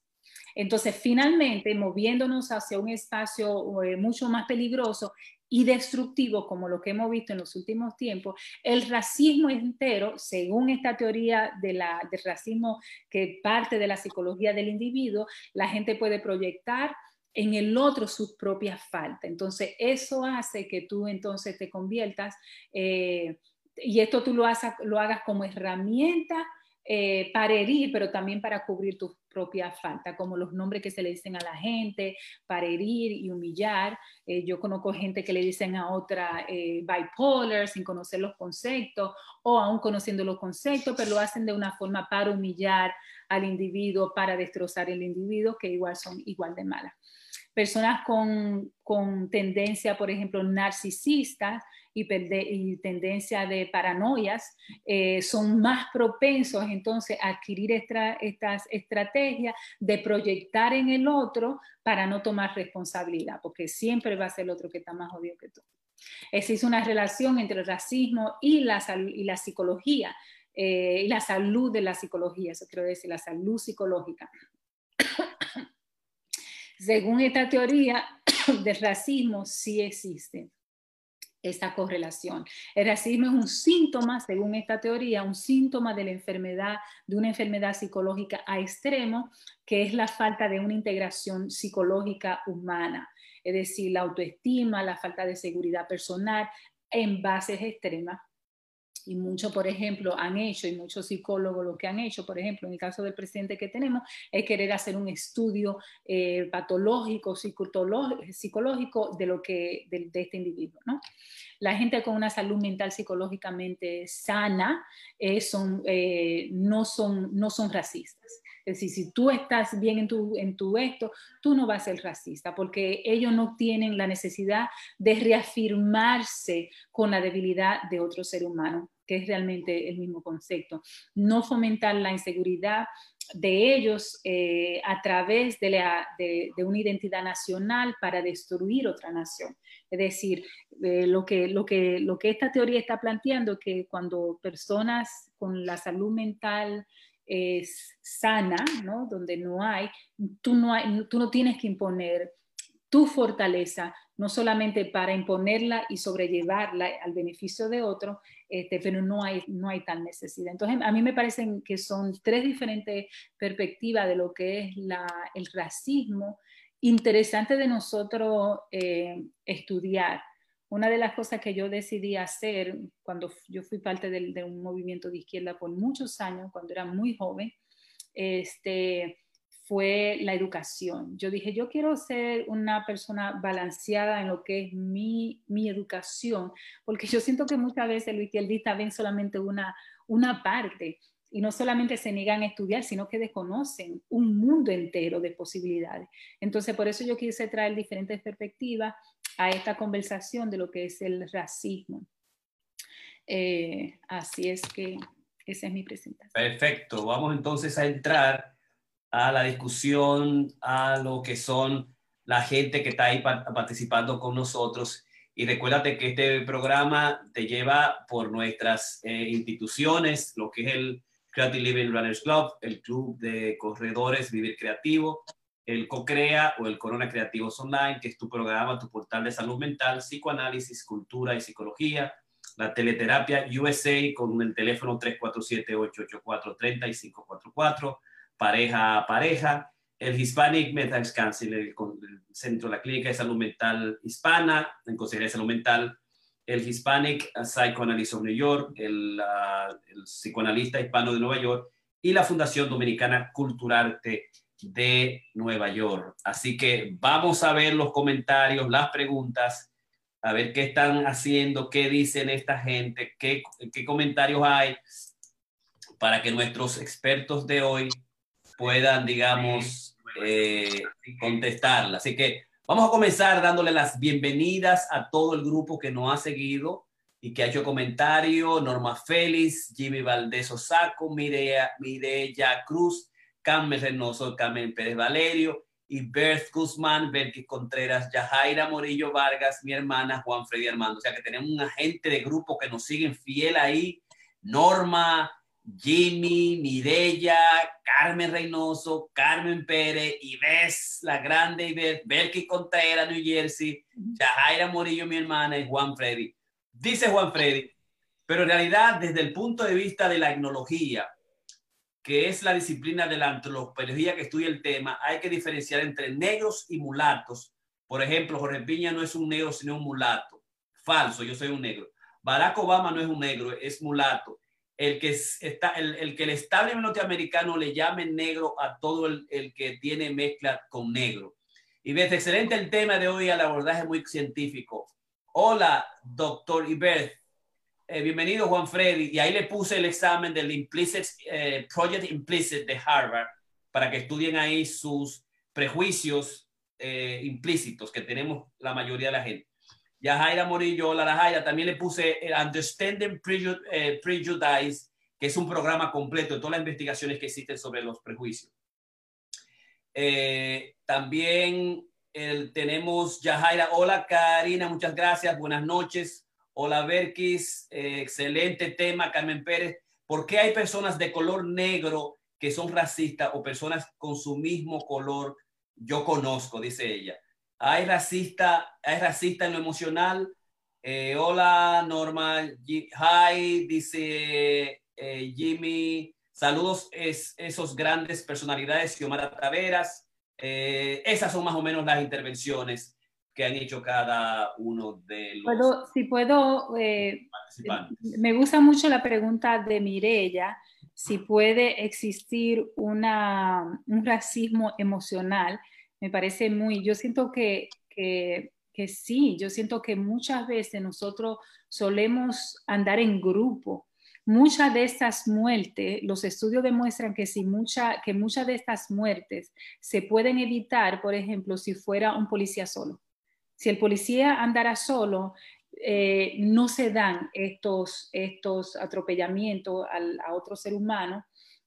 Entonces, finalmente, moviéndonos hacia un espacio eh, mucho más peligroso, y destructivo como lo que hemos visto en los últimos tiempos, el racismo entero, según esta teoría de la, del racismo que parte de la psicología del individuo, la gente puede proyectar en el otro sus propias faltas. Entonces, eso hace que tú entonces te conviertas, eh, y esto tú lo, hagas como herramienta eh, para herir, pero también para cubrir tus propias faltas, como los nombres que se le dicen a la gente, para herir y humillar. Eh, yo conozco gente que le dicen a otra eh, bipolar sin conocer los conceptos o aún conociendo los conceptos, pero lo hacen de una forma para humillar al individuo, para destrozar el individuo, que igual son igual de malas. Personas con, con tendencia, por ejemplo, narcisistas, y, tendencia de paranoias, eh, son más propensos entonces a adquirir estas estrategias de proyectar en el otro para no tomar responsabilidad, porque siempre va a ser el otro que está más jodido que tú. Existe una relación entre el racismo y la, y la psicología, eh, y la salud de la psicología, eso quiero decir, la salud psicológica. Según esta teoría del racismo, sí existe esta correlación. El racismo es un síntoma, según esta teoría, un síntoma de la enfermedad, de una enfermedad psicológica a extremo, que es la falta de una integración psicológica humana, es decir, la autoestima, la falta de seguridad personal en bases extremas y muchos, por ejemplo, han hecho, y muchos psicólogos lo que han hecho, por ejemplo, en el caso del presidente que tenemos, es querer hacer un estudio eh, patológico, psicológico de, lo que, de, este individuo. La gente con una salud mental psicológicamente sana eh, son, eh, no, son, no son racistas. Es decir, si tú estás bien en tu, en tu esto, tú no vas a ser racista, porque ellos no tienen la necesidad de reafirmarse con la debilidad de otro ser humano que es realmente el mismo concepto. No fomentar la inseguridad de ellos eh, a través de, la, de, una identidad nacional para destruir otra nación. Es decir, eh, lo, que, lo, que, lo que esta teoría está planteando, que cuando personas con la salud mental es sana, ¿no? donde no, hay, tú no tienes que imponer tu fortaleza, no solamente para imponerla y sobrellevarla al beneficio de otro, este, pero no hay, no hay tal necesidad. Entonces, a mí me parecen que son tres diferentes perspectivas de lo que es la, el racismo, interesante de nosotros eh, estudiar. Una de las cosas que yo decidí hacer cuando yo fui parte de, de un movimiento de izquierda por muchos años, cuando era muy joven, este, fue la educación. Yo dije, yo quiero ser una persona balanceada en lo que es mi, mi educación, porque yo siento que muchas veces los izquierdistas ven solamente una, una parte y no solamente se niegan a estudiar, sino que desconocen un mundo entero de posibilidades. Entonces, por eso yo quise traer diferentes perspectivas a esta conversación de lo que es el racismo. Eh, así es que esa es mi presentación. Perfecto, vamos entonces a entrar a la discusión, a lo que son la gente que está ahí participando con nosotros. Y recuérdate que este programa te lleva por nuestras eh, instituciones, lo que es el Creative Living Runners Club, el Club de Corredores Vivir Creativo, el CoCrea o el Corona Creativos Online, que es tu programa, tu portal de salud mental, psicoanálisis, cultura y psicología, la teleterapia USA con el teléfono 347-884-3544, pareja a pareja, el Hispanic Mental Council, el, Centro de la Clínica de Salud Mental Hispana, en Consejería de Salud Mental, el Hispanic Psychoanalyst of New York, el, el psicoanalista hispano de Nueva York. Y la Fundación Dominicana Culturarte de Nueva York. Así que vamos a ver los comentarios, las preguntas, a ver qué están haciendo, qué dicen esta gente, qué, qué comentarios hay para que nuestros expertos de hoy puedan, digamos, eh, contestarla. Así que vamos a comenzar dándole las bienvenidas a todo el grupo que nos ha seguido y que ha hecho comentario. Norma Félix, Jimmy Valdés Osaco, Mireya, Mireya Cruz, Carmen Reynoso, Carmen Pérez Valerio y Bert Guzmán, Berkis Contreras, Yajaira Morillo Vargas, mi hermana Juan Freddy Armando. O sea que tenemos un agente de grupo que nos siguen fiel ahí. Norma, Jimmy, Mireya, Carmen Reynoso, Carmen Pérez, Ives, la grande Ives, Berkis Contreras, New Jersey, Yajaira Morillo, mi hermana, y Juan Freddy. Dice Juan Freddy, pero en realidad desde el punto de vista de la etnología, que es la disciplina de la antropología que estudia el tema, hay que diferenciar entre negros y mulatos. Por ejemplo, Jorge Piña no es un negro, sino un mulato. Falso, yo soy un negro. Barack Obama no es un negro, es mulato. El que, está, el, que el estable norteamericano le llame negro a todo el, que tiene mezcla con negro. Y ves, excelente el tema de hoy, al abordaje muy científico. Hola, doctor Ibert. Eh, bienvenido Juan Freddy, y ahí le puse el examen del Implicit, eh, Project Implicit de Harvard para que estudien ahí sus prejuicios eh, implícitos que tenemos la mayoría de la gente. Ya Jaira Morillo, la Jaira, también le puse el Understanding Prejudice, que es un programa completo de todas las investigaciones que existen sobre los prejuicios. también tenemos Yajaira. Hola Karina, muchas gracias, buenas noches. Hola Berkis, eh, excelente tema, Carmen Pérez. ¿Por qué hay personas de color negro que son racistas o personas con su mismo color? Yo conozco, dice ella. Hay racista, hay racista en lo emocional. Eh, hola Norma, hi, dice eh, Jimmy. Saludos es, esos grandes personalidades, Xiomara Taveras. esas son más o menos las intervenciones que han hecho cada uno de los si puedo, eh, me gusta mucho la pregunta de Mirella, si puede existir una, un racismo emocional. Me parece muy, yo siento que, que, sí, yo siento que muchas veces nosotros solemos andar en grupo. Muchas de estas muertes, los estudios demuestran que, si mucha, que muchas de estas muertes se pueden evitar, por ejemplo, si fuera un policía solo si el policía andara solo, eh, no se dan estos, estos atropellamientos a otro ser humano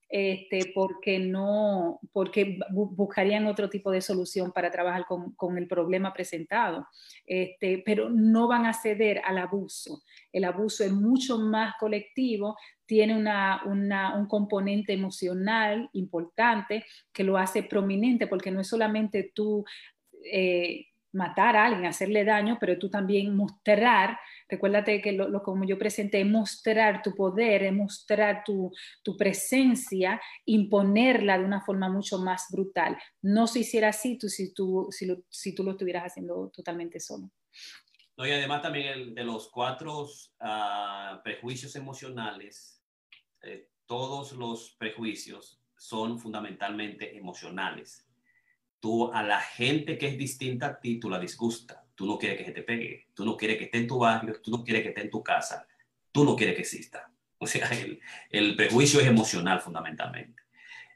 este, porque, no, porque buscarían otro tipo de solución para trabajar con, el problema presentado, este, pero no van a ceder al abuso. El abuso es mucho más colectivo, tiene un componente emocional importante que lo hace prominente, porque no es solamente tú eh, matar a alguien, hacerle daño, pero tú también mostrar, recuérdate que lo, como yo presenté, mostrar tu poder, mostrar tu, tu, presencia, imponerla de una forma mucho más brutal. No se hiciera así tú, si, tú, si, lo, tú lo estuvieras haciendo totalmente solo. No, y además también de los cuatro uh, prejuicios emocionales, eh, todos los prejuicios son fundamentalmente emocionales tú a la gente que es distinta a ti, tú la disgusta. Tú no quieres que se te pegue, tú no quieres que esté en tu barrio, tú no quieres que esté en tu casa, tú no quieres que exista. O sea, el, prejuicio es emocional fundamentalmente.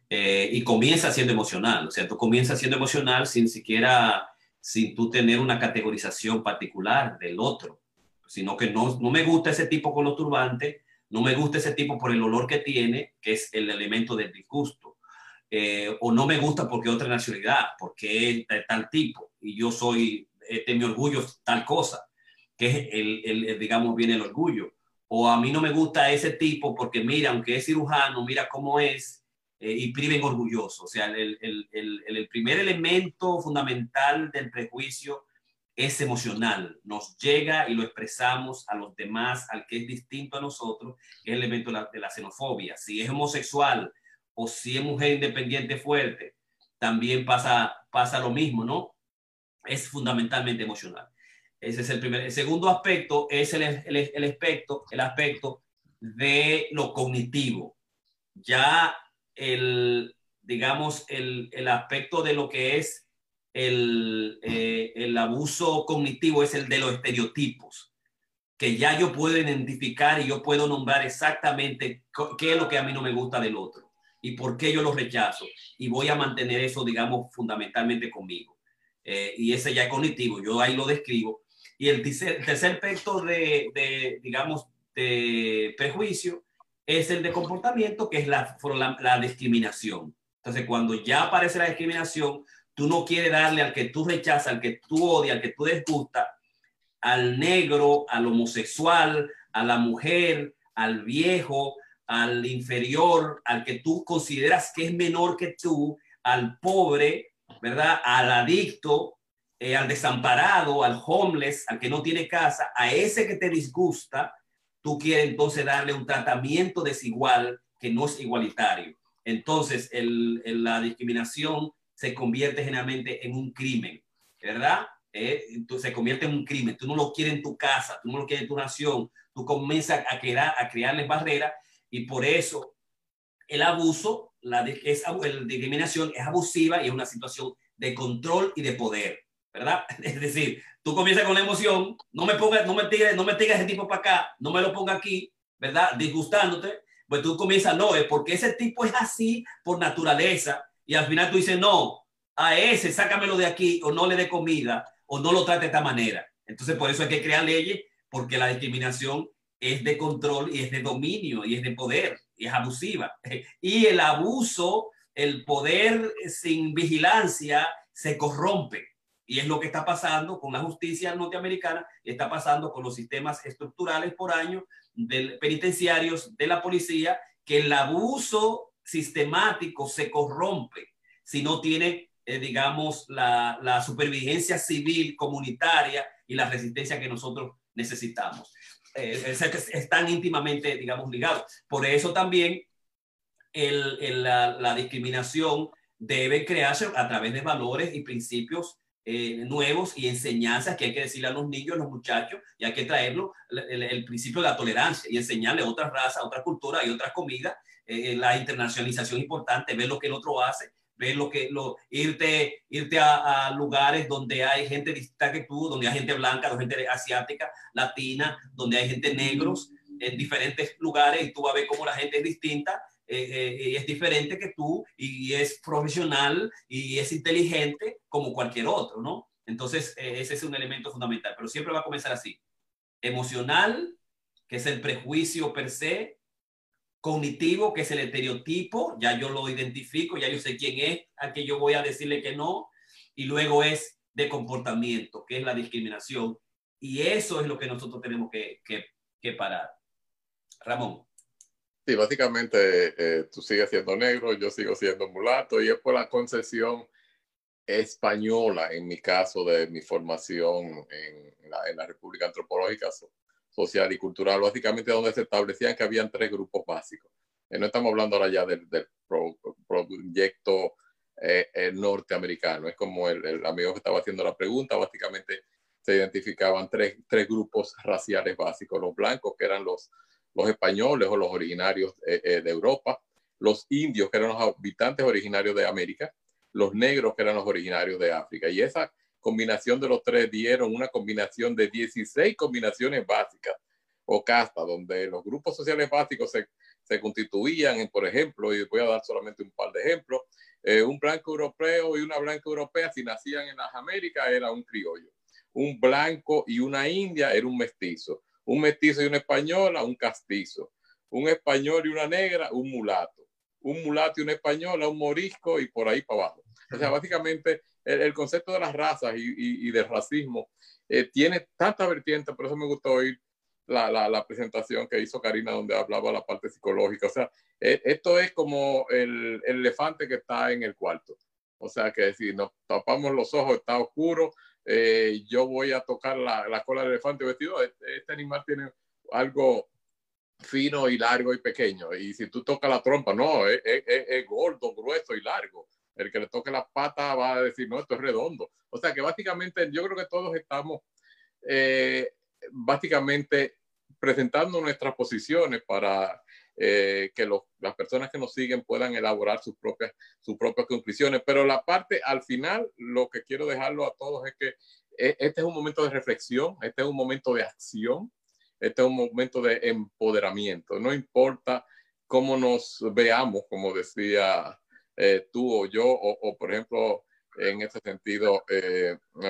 Eh, y comienza siendo emocional, o sea, tú comienzas siendo emocional sin siquiera, sin tú tener una categorización particular del otro, sino que no, no me gusta ese tipo con los turbantes, no me gusta ese tipo por el olor que tiene, que es el elemento del disgusto. Eh, o no me gusta porque otra nacionalidad, porque es de tal tipo. Y yo soy, este, mi orgullo tal cosa, que es el, digamos, viene el orgullo. O a mí no me gusta ese tipo porque mira, aunque es cirujano, mira cómo es eh, y priven orgulloso. O sea, el, el primer elemento fundamental del prejuicio es emocional, nos llega y lo expresamos a los demás, al que es distinto a nosotros, es el elemento de la, de la xenofobia. Si es homosexual, o si es mujer independiente fuerte, también pasa, pasa lo mismo, ¿no? Es fundamentalmente emocional. Ese es el primer. El segundo aspecto es el, el, el aspecto, el aspecto de lo cognitivo. Ya el, digamos, el, el aspecto de lo que es el, eh, el abuso cognitivo es el de los estereotipos, que ya yo puedo identificar y yo puedo nombrar exactamente qué es lo que a mí no me gusta del otro y por qué yo lo rechazo. Y voy a mantener eso, digamos, fundamentalmente conmigo. Eh, y ese ya es cognitivo, yo ahí lo describo. Y el tercer, aspecto de, digamos, de prejuicio es el de comportamiento, que es la, la, la discriminación. Entonces, cuando ya aparece la discriminación, tú no quieres darle al que tú rechazas, al que tú odias, al que tú desgusta, al negro, al homosexual, a la mujer, al viejo, al inferior, al que tú consideras que es menor que tú, al pobre, ¿verdad? Al adicto, eh, al desamparado, al homeless, al que no tiene casa, a ese que te disgusta, tú quieres entonces darle un tratamiento desigual que no es igualitario. Entonces, la discriminación se convierte generalmente en un crimen, ¿verdad? Eh, se convierte en un crimen. Tú no lo quieres en tu casa, tú no lo quieres en tu nación, tú comienzas a, crear, a crearles barreras y por eso el abuso, la, es, la discriminación es abusiva y es una situación de control y de poder, ¿verdad? Es decir, tú comienzas con la emoción, no me pongas, no me tires, no me tires ese tipo para acá, no me lo ponga aquí, ¿verdad? Disgustándote, pues tú comienzas, no, es porque ese tipo es así por naturaleza y al final tú dices, no, a ese sácamelo de aquí o no le dé comida o no lo trate de esta manera. Entonces, por eso hay que crear leyes, porque la discriminación es de control y es de dominio y es de poder y es abusiva. Y el abuso, el poder sin vigilancia se corrompe. Y es lo que está pasando con la justicia norteamericana, está pasando con los sistemas estructurales por año del penitenciarios, de la policía, que el abuso sistemático se corrompe si no tiene, eh, digamos, la, la, supervivencia civil comunitaria y la resistencia que nosotros necesitamos. Eh, están íntimamente, digamos, ligados. Por eso también el, el, la, discriminación debe crearse a través de valores y principios eh, nuevos y enseñanzas que hay que decirle a los niños, a los muchachos, y hay que traerlo el, principio de la tolerancia y enseñarle otras razas, otras culturas y otras comidas eh, la internacionalización importante, ver lo que el otro hace, ver lo que, lo, irte, irte a, lugares donde hay gente distinta que tú, donde hay gente blanca, gente asiática, latina, donde hay gente negros, en diferentes lugares y tú vas a ver cómo la gente es distinta eh, eh, y es diferente que tú y es profesional y es inteligente como cualquier otro, ¿no? Entonces, ese es un elemento fundamental, pero siempre va a comenzar así. Emocional, que es el prejuicio per se, cognitivo, que es el estereotipo, ya yo lo identifico, ya yo sé quién es, a que yo voy a decirle que no, y luego es de comportamiento, que es la discriminación, y eso es lo que nosotros tenemos que, que, que parar. Ramón. Sí, básicamente eh, tú sigues siendo negro, yo sigo siendo mulato, y es por la concesión española, en mi caso de mi formación en la, en la República Antropológica social y cultural, básicamente donde se establecían que habían tres grupos básicos. Eh, no estamos hablando ahora ya del, del proyecto eh, eh, norteamericano, es como el, el, amigo que estaba haciendo la pregunta, básicamente se identificaban tres, tres grupos raciales básicos, los blancos, que eran los, los españoles o los originarios de Europa, los indios, que eran los habitantes originarios de América, los negros, que eran los originarios de África. Y esa combinación de los tres dieron una combinación de 16 combinaciones básicas o castas, donde los grupos sociales básicos se, se constituían en, por ejemplo, y voy a dar solamente un par de ejemplos, eh, un blanco europeo y una blanca europea, si nacían en las Américas, era un criollo. Un blanco y una india era un mestizo. Un mestizo y una española, un castizo. Un español y una negra, un mulato. Un mulato y una española, un morisco y por ahí para abajo. O sea, básicamente el, concepto de las razas y, y, del racismo eh, tiene tanta vertiente, por eso me gustó oír la, la, presentación que hizo Karina donde hablaba la parte psicológica. O sea, eh, esto es como el, el, elefante que está en el cuarto. O sea, que si nos tapamos los ojos, está oscuro, eh, yo voy a tocar la, la, cola del elefante vestido, este, este, animal tiene algo fino y largo y pequeño. Y si tú tocas la trompa, no, es, es, es gordo, grueso y largo el que le toque las patas va a decir, no, esto es redondo. O sea que básicamente yo creo que todos estamos eh, básicamente presentando nuestras posiciones para eh, que las personas que nos siguen puedan elaborar sus propias, sus propias conclusiones. Pero la parte al final, lo que quiero dejarlo a todos es que eh, este es un momento de reflexión, este es un momento de acción, este es un momento de empoderamiento. No importa cómo nos veamos, como decía eh, tú o yo, o, por ejemplo, en ese sentido,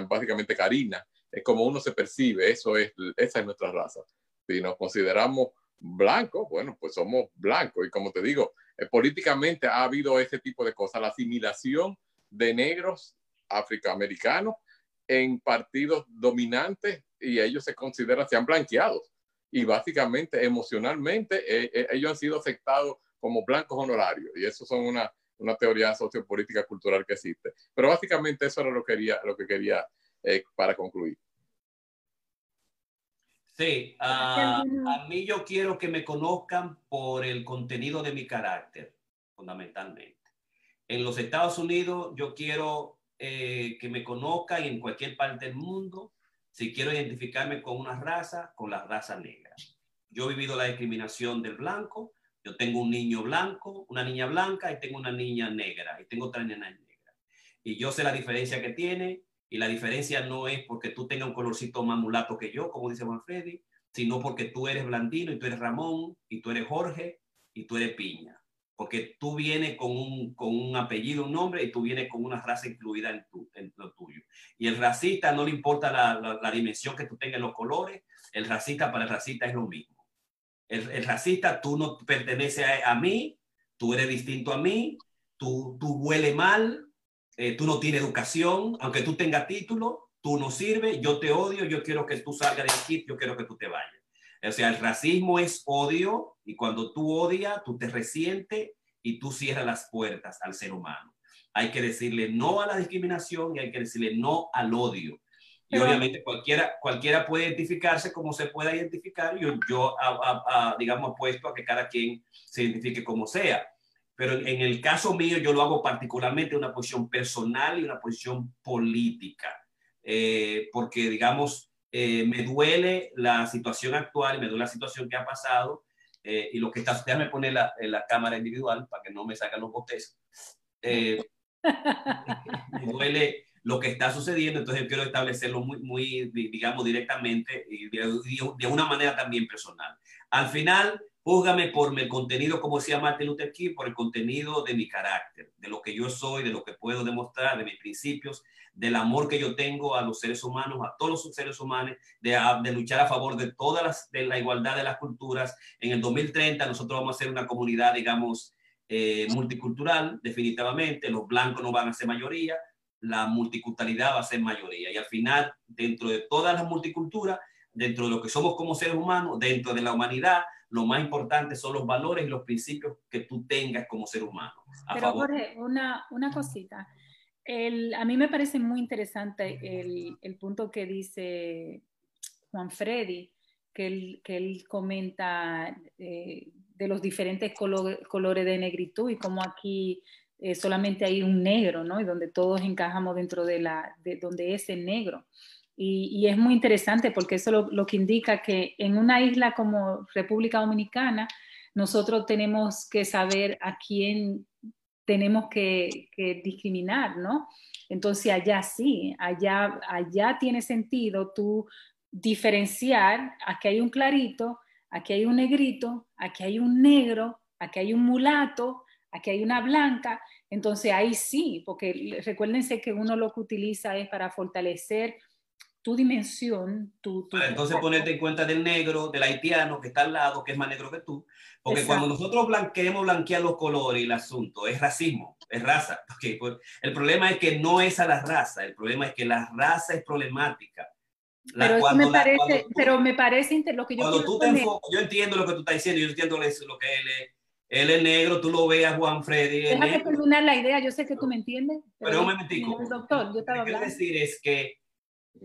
básicamente Karina, es como uno se percibe, eso es, esa es nuestra raza. Si nos consideramos blancos, bueno, pues somos blancos. Y como te digo, eh, políticamente ha habido ese tipo de cosas, la asimilación de negros afroamericanos en partidos dominantes y ellos se consideran, se han blanqueado. Y básicamente, emocionalmente, eh, eh, ellos han sido aceptados como blancos honorarios. Y eso son una, una teoría sociopolítica cultural que existe. Pero básicamente eso era lo que quería, lo que quería para concluir. Sí, a, mí yo quiero que me conozcan por el contenido de mi carácter, fundamentalmente. En los Estados Unidos yo quiero eh, que me conozcan en cualquier parte del mundo, si quiero identificarme con una raza, con la raza negra. Yo he vivido la discriminación del blanco, yo tengo un niño blanco, una niña blanca y tengo una niña negra y tengo otra niña negra. Y yo sé la diferencia que tiene y la diferencia no es porque tú tengas un colorcito más mulato que yo, como dice Manfredi, sino porque tú eres Blandino y tú eres Ramón y tú eres Jorge y tú eres Piña. Porque tú vienes con un, apellido, un nombre y tú vienes con una raza incluida en, tu, lo tuyo. Y el racista no le importa la, la, dimensión que tú tengas en los colores, el racista para el racista es lo mismo. El, el racista, tú no perteneces a, a, mí, tú eres distinto a mí, tú, tú huele mal, eh, tú no tienes educación, aunque tú tengas título, tú no sirves, yo te odio, yo quiero que tú salgas de aquí, yo quiero que tú te vayas. O sea, el racismo es odio y cuando tú odias, tú te resientes y tú cierras las puertas al ser humano. Hay que decirle no a la discriminación y hay que decirle no al odio. Y obviamente cualquiera, cualquiera puede identificarse como se pueda identificar. Yo, yo digamos, apuesto a que cada quien se identifique como sea. Pero en el caso mío, yo lo hago particularmente una posición personal y una posición política, eh, porque, digamos, eh, me duele la situación actual, me duele la situación que ha pasado eh, y lo que está, déjame poner la, la, cámara individual para que no me sacan los botes. me duele lo que está sucediendo, entonces quiero establecerlo muy, muy digamos, directamente y de, de una manera también personal. Al final, Júzgame por el contenido, como decía Martin Luther King, por el contenido de mi carácter, de lo que yo soy, de lo que puedo demostrar, de mis principios, del amor que yo tengo a los seres humanos, a todos los seres humanos, de, de luchar a favor de todas las, de la igualdad de las culturas. En el 2030 nosotros vamos a ser una comunidad, digamos, eh, multicultural, definitivamente. Los blancos no van a ser mayoría, la multiculturalidad va a ser mayoría. Y al final, dentro de todas las multiculturas, dentro de lo que somos como seres humanos, dentro de la humanidad, lo más importante son los valores y los principios que tú tengas como ser humano. Pero Jorge, una, una cosita. El, a mí me parece muy interesante el, el punto que dice Juan Freddy, que él, que él comenta eh, de los diferentes colores de negritud y cómo aquí eh, solamente hay un negro, ¿no? Y donde todos encajamos dentro de la, de donde es el negro. Y, es muy interesante porque eso lo, lo, que indica que en una isla como República Dominicana, nosotros tenemos que saber a quién tenemos que, discriminar, ¿no? Entonces allá sí, allá, allá tiene sentido tú diferenciar, aquí hay un clarito, aquí hay un negrito, aquí hay un negro, aquí hay un mulato, aquí hay una blanca, entonces ahí sí, porque recuérdense que uno lo que utiliza es para fortalecer tu dimensión, tu... entonces ponerte en cuenta del negro, del haitiano que está al lado, que es más negro que tú, porque cuando nosotros queremos blanquear los colores y el asunto, es racismo, es raza. Okay, pues, el problema es que no es a la raza, el problema es que la raza es problemática. pero, me parece, pero me parece lo que yo cuando tú te enfocas, yo entiendo lo que tú estás diciendo, yo entiendo lo que él es, él es negro, tú lo veas Juan Freddy. Déjame terminar la idea, yo sé que tú me entiendes. Pero, un momentico. Doctor, yo estaba lo que quiero decir es que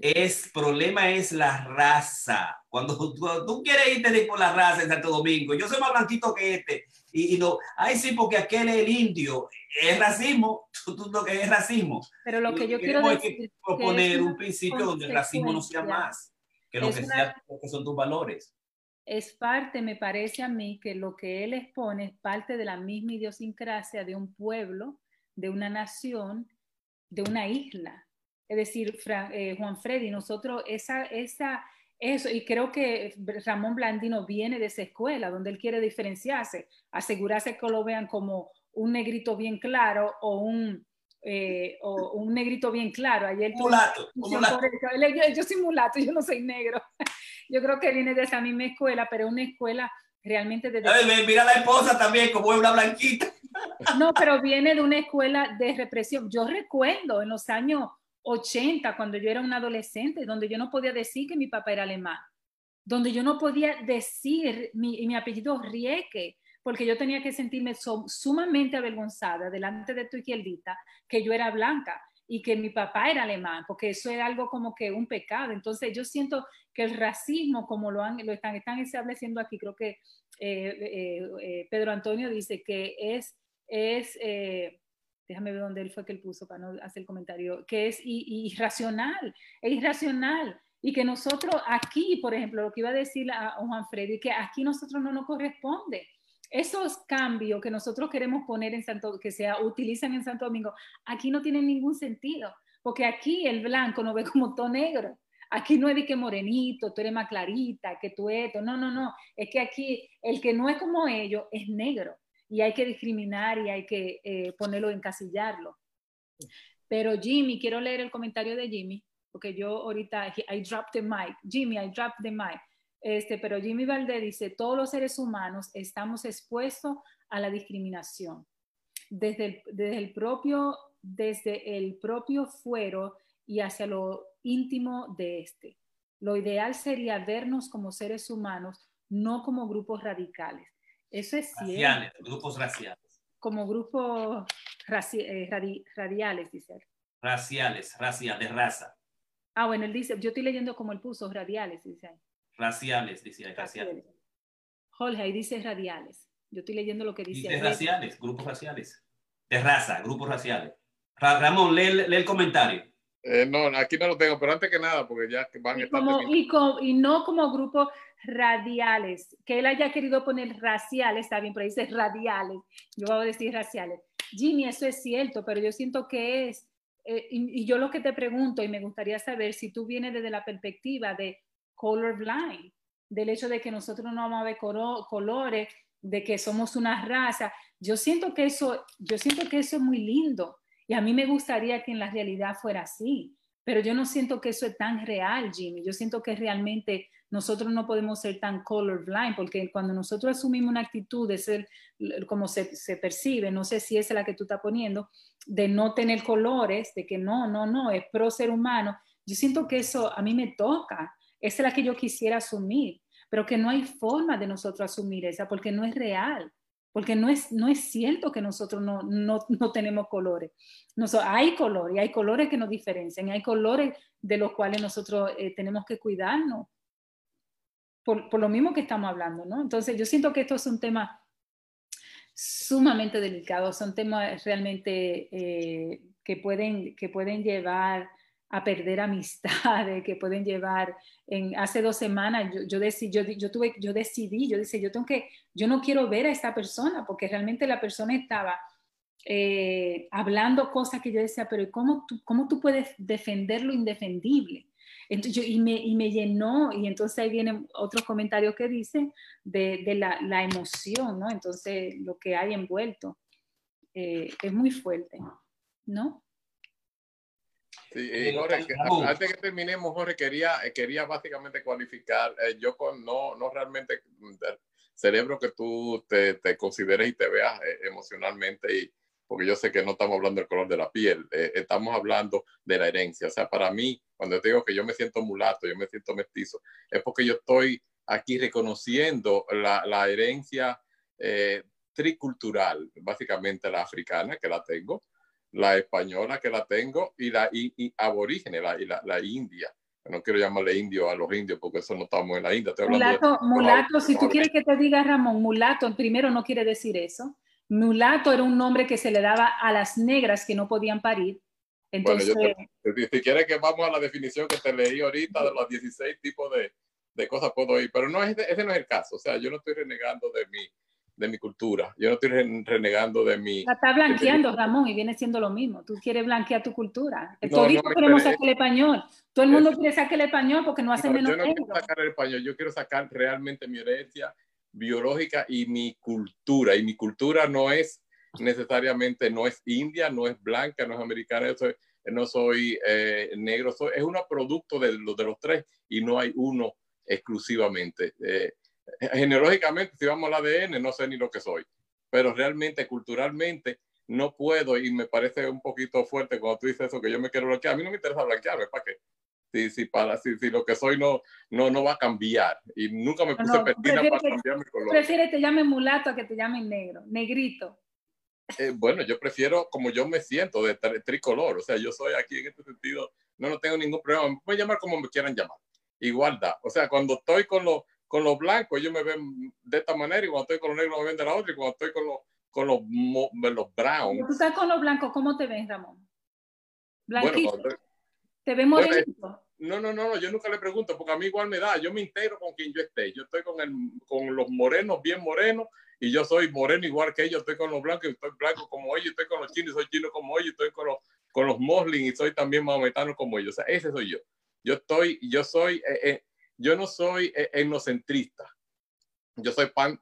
es problema es la raza. Cuando, tú quieres irte por la raza en Santo Domingo, yo soy más blanquito que este. Y, y no, ay sí, porque aquel es el indio. Es racismo, tú, lo que es racismo. Pero lo que yo quiero decir es que proponer un principio donde el racismo no sea más. que lo que, sea, que son tus valores. Es parte, me parece a mí, que lo que él expone es parte de la misma idiosincrasia de un pueblo, de una nación, de una isla. Es decir, eh, Juan Freddy, nosotros esa, esa, eso, y creo que Ramón Blandino viene de esa escuela, donde él quiere diferenciarse, asegurarse que lo vean como un negrito bien claro o un, eh, o un negrito bien claro. Ayer mulato, Yo, soy mulato, yo no soy negro. Yo creo que viene de esa misma escuela, pero una escuela realmente de... mira la esposa también, como es una blanquita. no, pero viene de una escuela de represión. Yo recuerdo en los años 80, cuando yo era un adolescente, donde yo no podía decir que mi papá era alemán, donde yo no podía decir mi, mi apellido Rieke, porque yo tenía que sentirme sumamente avergonzada delante de tu izquierdita que yo era blanca y que mi papá era alemán, porque eso era algo como que un pecado. Entonces yo siento que el racismo, como lo, han, lo están, están estableciendo aquí, creo que eh, eh, eh, Pedro Antonio dice que es, es déjame ver dónde él fue que él puso para no hacer el comentario, que es irracional, es irracional. Y que nosotros aquí, por ejemplo, lo que iba a decir a Juan Freddy, que aquí nosotros no nos corresponde esos cambios que nosotros queremos poner en Santo, que se utilizan en Santo Domingo, aquí no tienen ningún sentido, porque aquí el blanco no ve como todo negro. Aquí no es de que morenito, tú eres más clarita, que tú esto. No, no, no. Es que aquí el que no es como ellos es negro y hay que discriminar y hay que eh, ponerlo, encasillarlo. Pero Jimmy, quiero leer el comentario de Jimmy, porque yo ahorita, I dropped the mic. Jimmy, I dropped the mic. Este, pero Jimmy Valdez dice, todos los seres humanos estamos expuestos a la discriminación. Desde el, desde el, propio, desde el propio fuero y hacia lo íntimo de este. Lo ideal sería vernos como seres humanos, no como grupos radicales. Eso es Raciales, grupos raciales. Como grupos eh, radiales, dice Raciales, raciales, de raza. Ah, bueno, él dice, yo estoy leyendo como él puso, radiales, dice Raciales, dice raciales. Jorge, ahí dice radiales. Yo estoy leyendo lo que dice. Dice raciales, grupos raciales. De raza, grupos raciales. Ramón, lee, el comentario. Eh, no, aquí no lo tengo, pero antes que nada, porque ya van a estar. y, y, no como grupos radiales. Que él haya querido poner raciales, está bien, pero dice radiales. Yo voy a decir raciales. Jimmy, eso es cierto, pero yo siento que es. Eh, y, y, yo lo que te pregunto, y me gustaría saber si tú vienes desde la perspectiva de colorblind, del hecho de que nosotros no vamos a ver colores, de que somos una raza. Yo siento que eso, yo siento que eso es muy lindo y a mí me gustaría que en la realidad fuera así, pero yo no siento que eso es tan real, Jimmy. Yo siento que realmente nosotros no podemos ser tan colorblind porque cuando nosotros asumimos una actitud de ser como se, se percibe, no sé si esa es la que tú estás poniendo, de no tener colores, de que no, no, no, es pro ser humano. Yo siento que eso a mí me toca esa es la que yo quisiera asumir, pero que no hay forma de nosotros asumir esa porque no es real, porque no es, no es cierto que nosotros no, no, no tenemos colores. hay colores y hay colores que nos diferencian, hay colores de los cuales nosotros eh, tenemos que cuidarnos. Por, por, lo mismo que estamos hablando, ¿no? Entonces yo siento que esto es un tema sumamente delicado, son temas realmente eh, que, pueden, que pueden llevar a perder amistades que pueden llevar. En, hace dos semanas yo, yo, decidí, yo, yo, tuve, yo decidí, yo dije, yo, tengo que, yo no quiero ver a esta persona porque realmente la persona estaba eh, hablando cosas que yo decía, pero ¿cómo tú, cómo tú puedes defender lo indefendible? Entonces, y, me, y me llenó, y entonces ahí vienen otros comentarios que dicen de, de la, la, emoción, ¿no? Entonces, lo que hay envuelto eh, es muy fuerte, ¿no? Sí, eh, Jorge, antes que terminemos, Jorge, quería, eh, quería básicamente cualificar, eh, yo con no, no realmente cerebro que tú te, te consideres y te veas emocionalmente, y, porque yo sé que no estamos hablando del color de la piel, estamos hablando de la herencia. O sea, para mí, cuando te digo que yo me siento mulato, yo me siento mestizo, es porque yo estoy aquí reconociendo la, la herencia tricultural, básicamente la africana, que la tengo, la española que la tengo y la y, aborígene, la, y la, la, india. No quiero llamarle indio a los indios porque eso no estamos en la India. mulato, mulato si tú quieres que te diga Ramón, mulato, primero no quiere decir eso. Mulato era un nombre que se le daba a las negras que no podían parir Entonces, bueno, yo si quieres que vamos a la definición que te leí ahorita de los 16 tipos de, de cosas puedo ir, pero no, ese, ese no es el caso. O sea, yo no estoy renegando de mi, de mi cultura. Yo no estoy renegando de mi... La está blanqueando, Ramón, y viene siendo lo mismo. Tú quieres blanquear tu cultura. No, Todito no queremos sacar el español. Todo el mundo quiere sacar el español porque no hace menos Yo no quiero sacar el español, yo quiero sacar realmente mi herencia biológica y mi cultura. Y mi cultura no es necesariamente, no es india, no es blanca, no es americana, no soy eh, negro, soy, es un producto de, de los tres y no hay uno exclusivamente. Eh, genealógicamente, si vamos al ADN, no sé ni lo que soy, pero realmente, culturalmente, no puedo y me parece un poquito fuerte cuando tú dices eso, que yo me quiero blanquear. A mí no me interesa blanquearme, ¿para qué? Si, si, para, si, si lo que soy no, no, no va a cambiar. Y nunca me puse no, para cambiar mi color. Prefieres que te llamen mulato a que te llamen negro, negrito. Eh, bueno, yo prefiero como yo me siento, de tricolor. O sea, yo soy aquí en este sentido, no, no tengo ningún problema. Me pueden llamar como me quieran llamar. Igualdad. O sea, cuando estoy con los con los blancos ellos me ven de esta manera y cuando estoy con los negros me ven de la otra y cuando estoy con los, con los, los brown. Tú estás con los blancos, ¿cómo te ves, Ramón? Blanquito. ¿Te ves morenito? no, no, no, yo nunca le pregunto porque a mí igual me da, yo me integro con quien yo esté. Yo estoy con, el, con los morenos bien morenos y yo soy moreno igual que ellos, estoy con los blancos y estoy blanco como ellos, estoy con los chinos y soy chino como ellos, estoy con los, con los moslin y soy también maometano como ellos. O sea, ese soy yo. Yo estoy, yo soy, eh, eh, yo no soy eh, etnocentrista, yo soy pan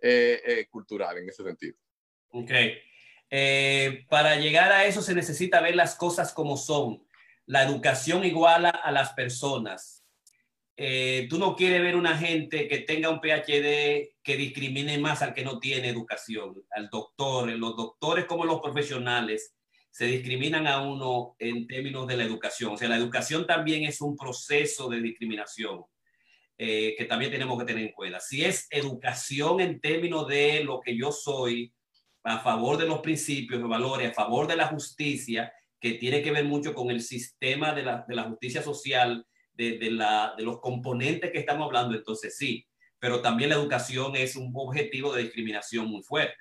eh, eh, cultural en ese sentido. Ok. para llegar a eso se necesita ver las cosas como son. La educación iguala a las personas. tú no quieres ver una gente que tenga un PhD que discrimine más al que no tiene educación, al doctor, los doctores como los profesionales se discriminan a uno en términos de la educación. O sea, la educación también es un proceso de discriminación. Eh, que también tenemos que tener en cuenta. Si es educación en términos de lo que yo soy, a favor de los principios, de valores, a favor de la justicia, que tiene que ver mucho con el sistema de la, de la justicia social, de, de, la, de los componentes que estamos hablando, entonces sí, pero también la educación es un objetivo de discriminación muy fuerte.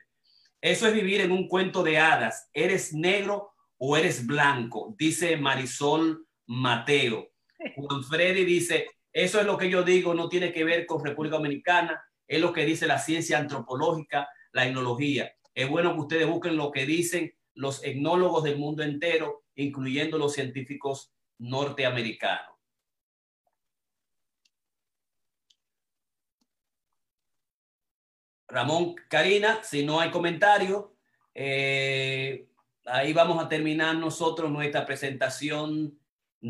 Eso es vivir en un cuento de hadas. ¿Eres negro o eres blanco? Dice Marisol Mateo. Juan Freddy dice, eso es lo que yo digo, no tiene que ver con República Dominicana, es lo que dice la ciencia antropológica, la etnología. Es bueno que ustedes busquen lo que dicen los etnólogos del mundo entero, incluyendo los científicos norteamericanos. Ramón, Karina, si no hay comentario, eh, ahí vamos a terminar nosotros nuestra presentación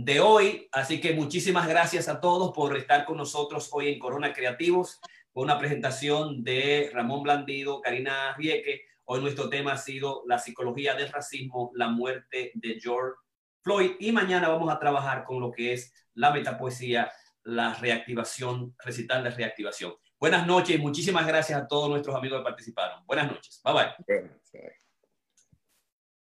de hoy. Así que muchísimas gracias a todos por estar con nosotros hoy en Corona Creativos, con una presentación de Ramón Blandido, Karina Rieke. Hoy nuestro tema ha sido la psicología del racismo, la muerte de George Floyd. Y mañana vamos a trabajar con lo que es la metapoesía, la reactivación, recital de reactivación. Buenas noches y muchísimas gracias a todos nuestros amigos que participaron. Buenas noches. Bye bye.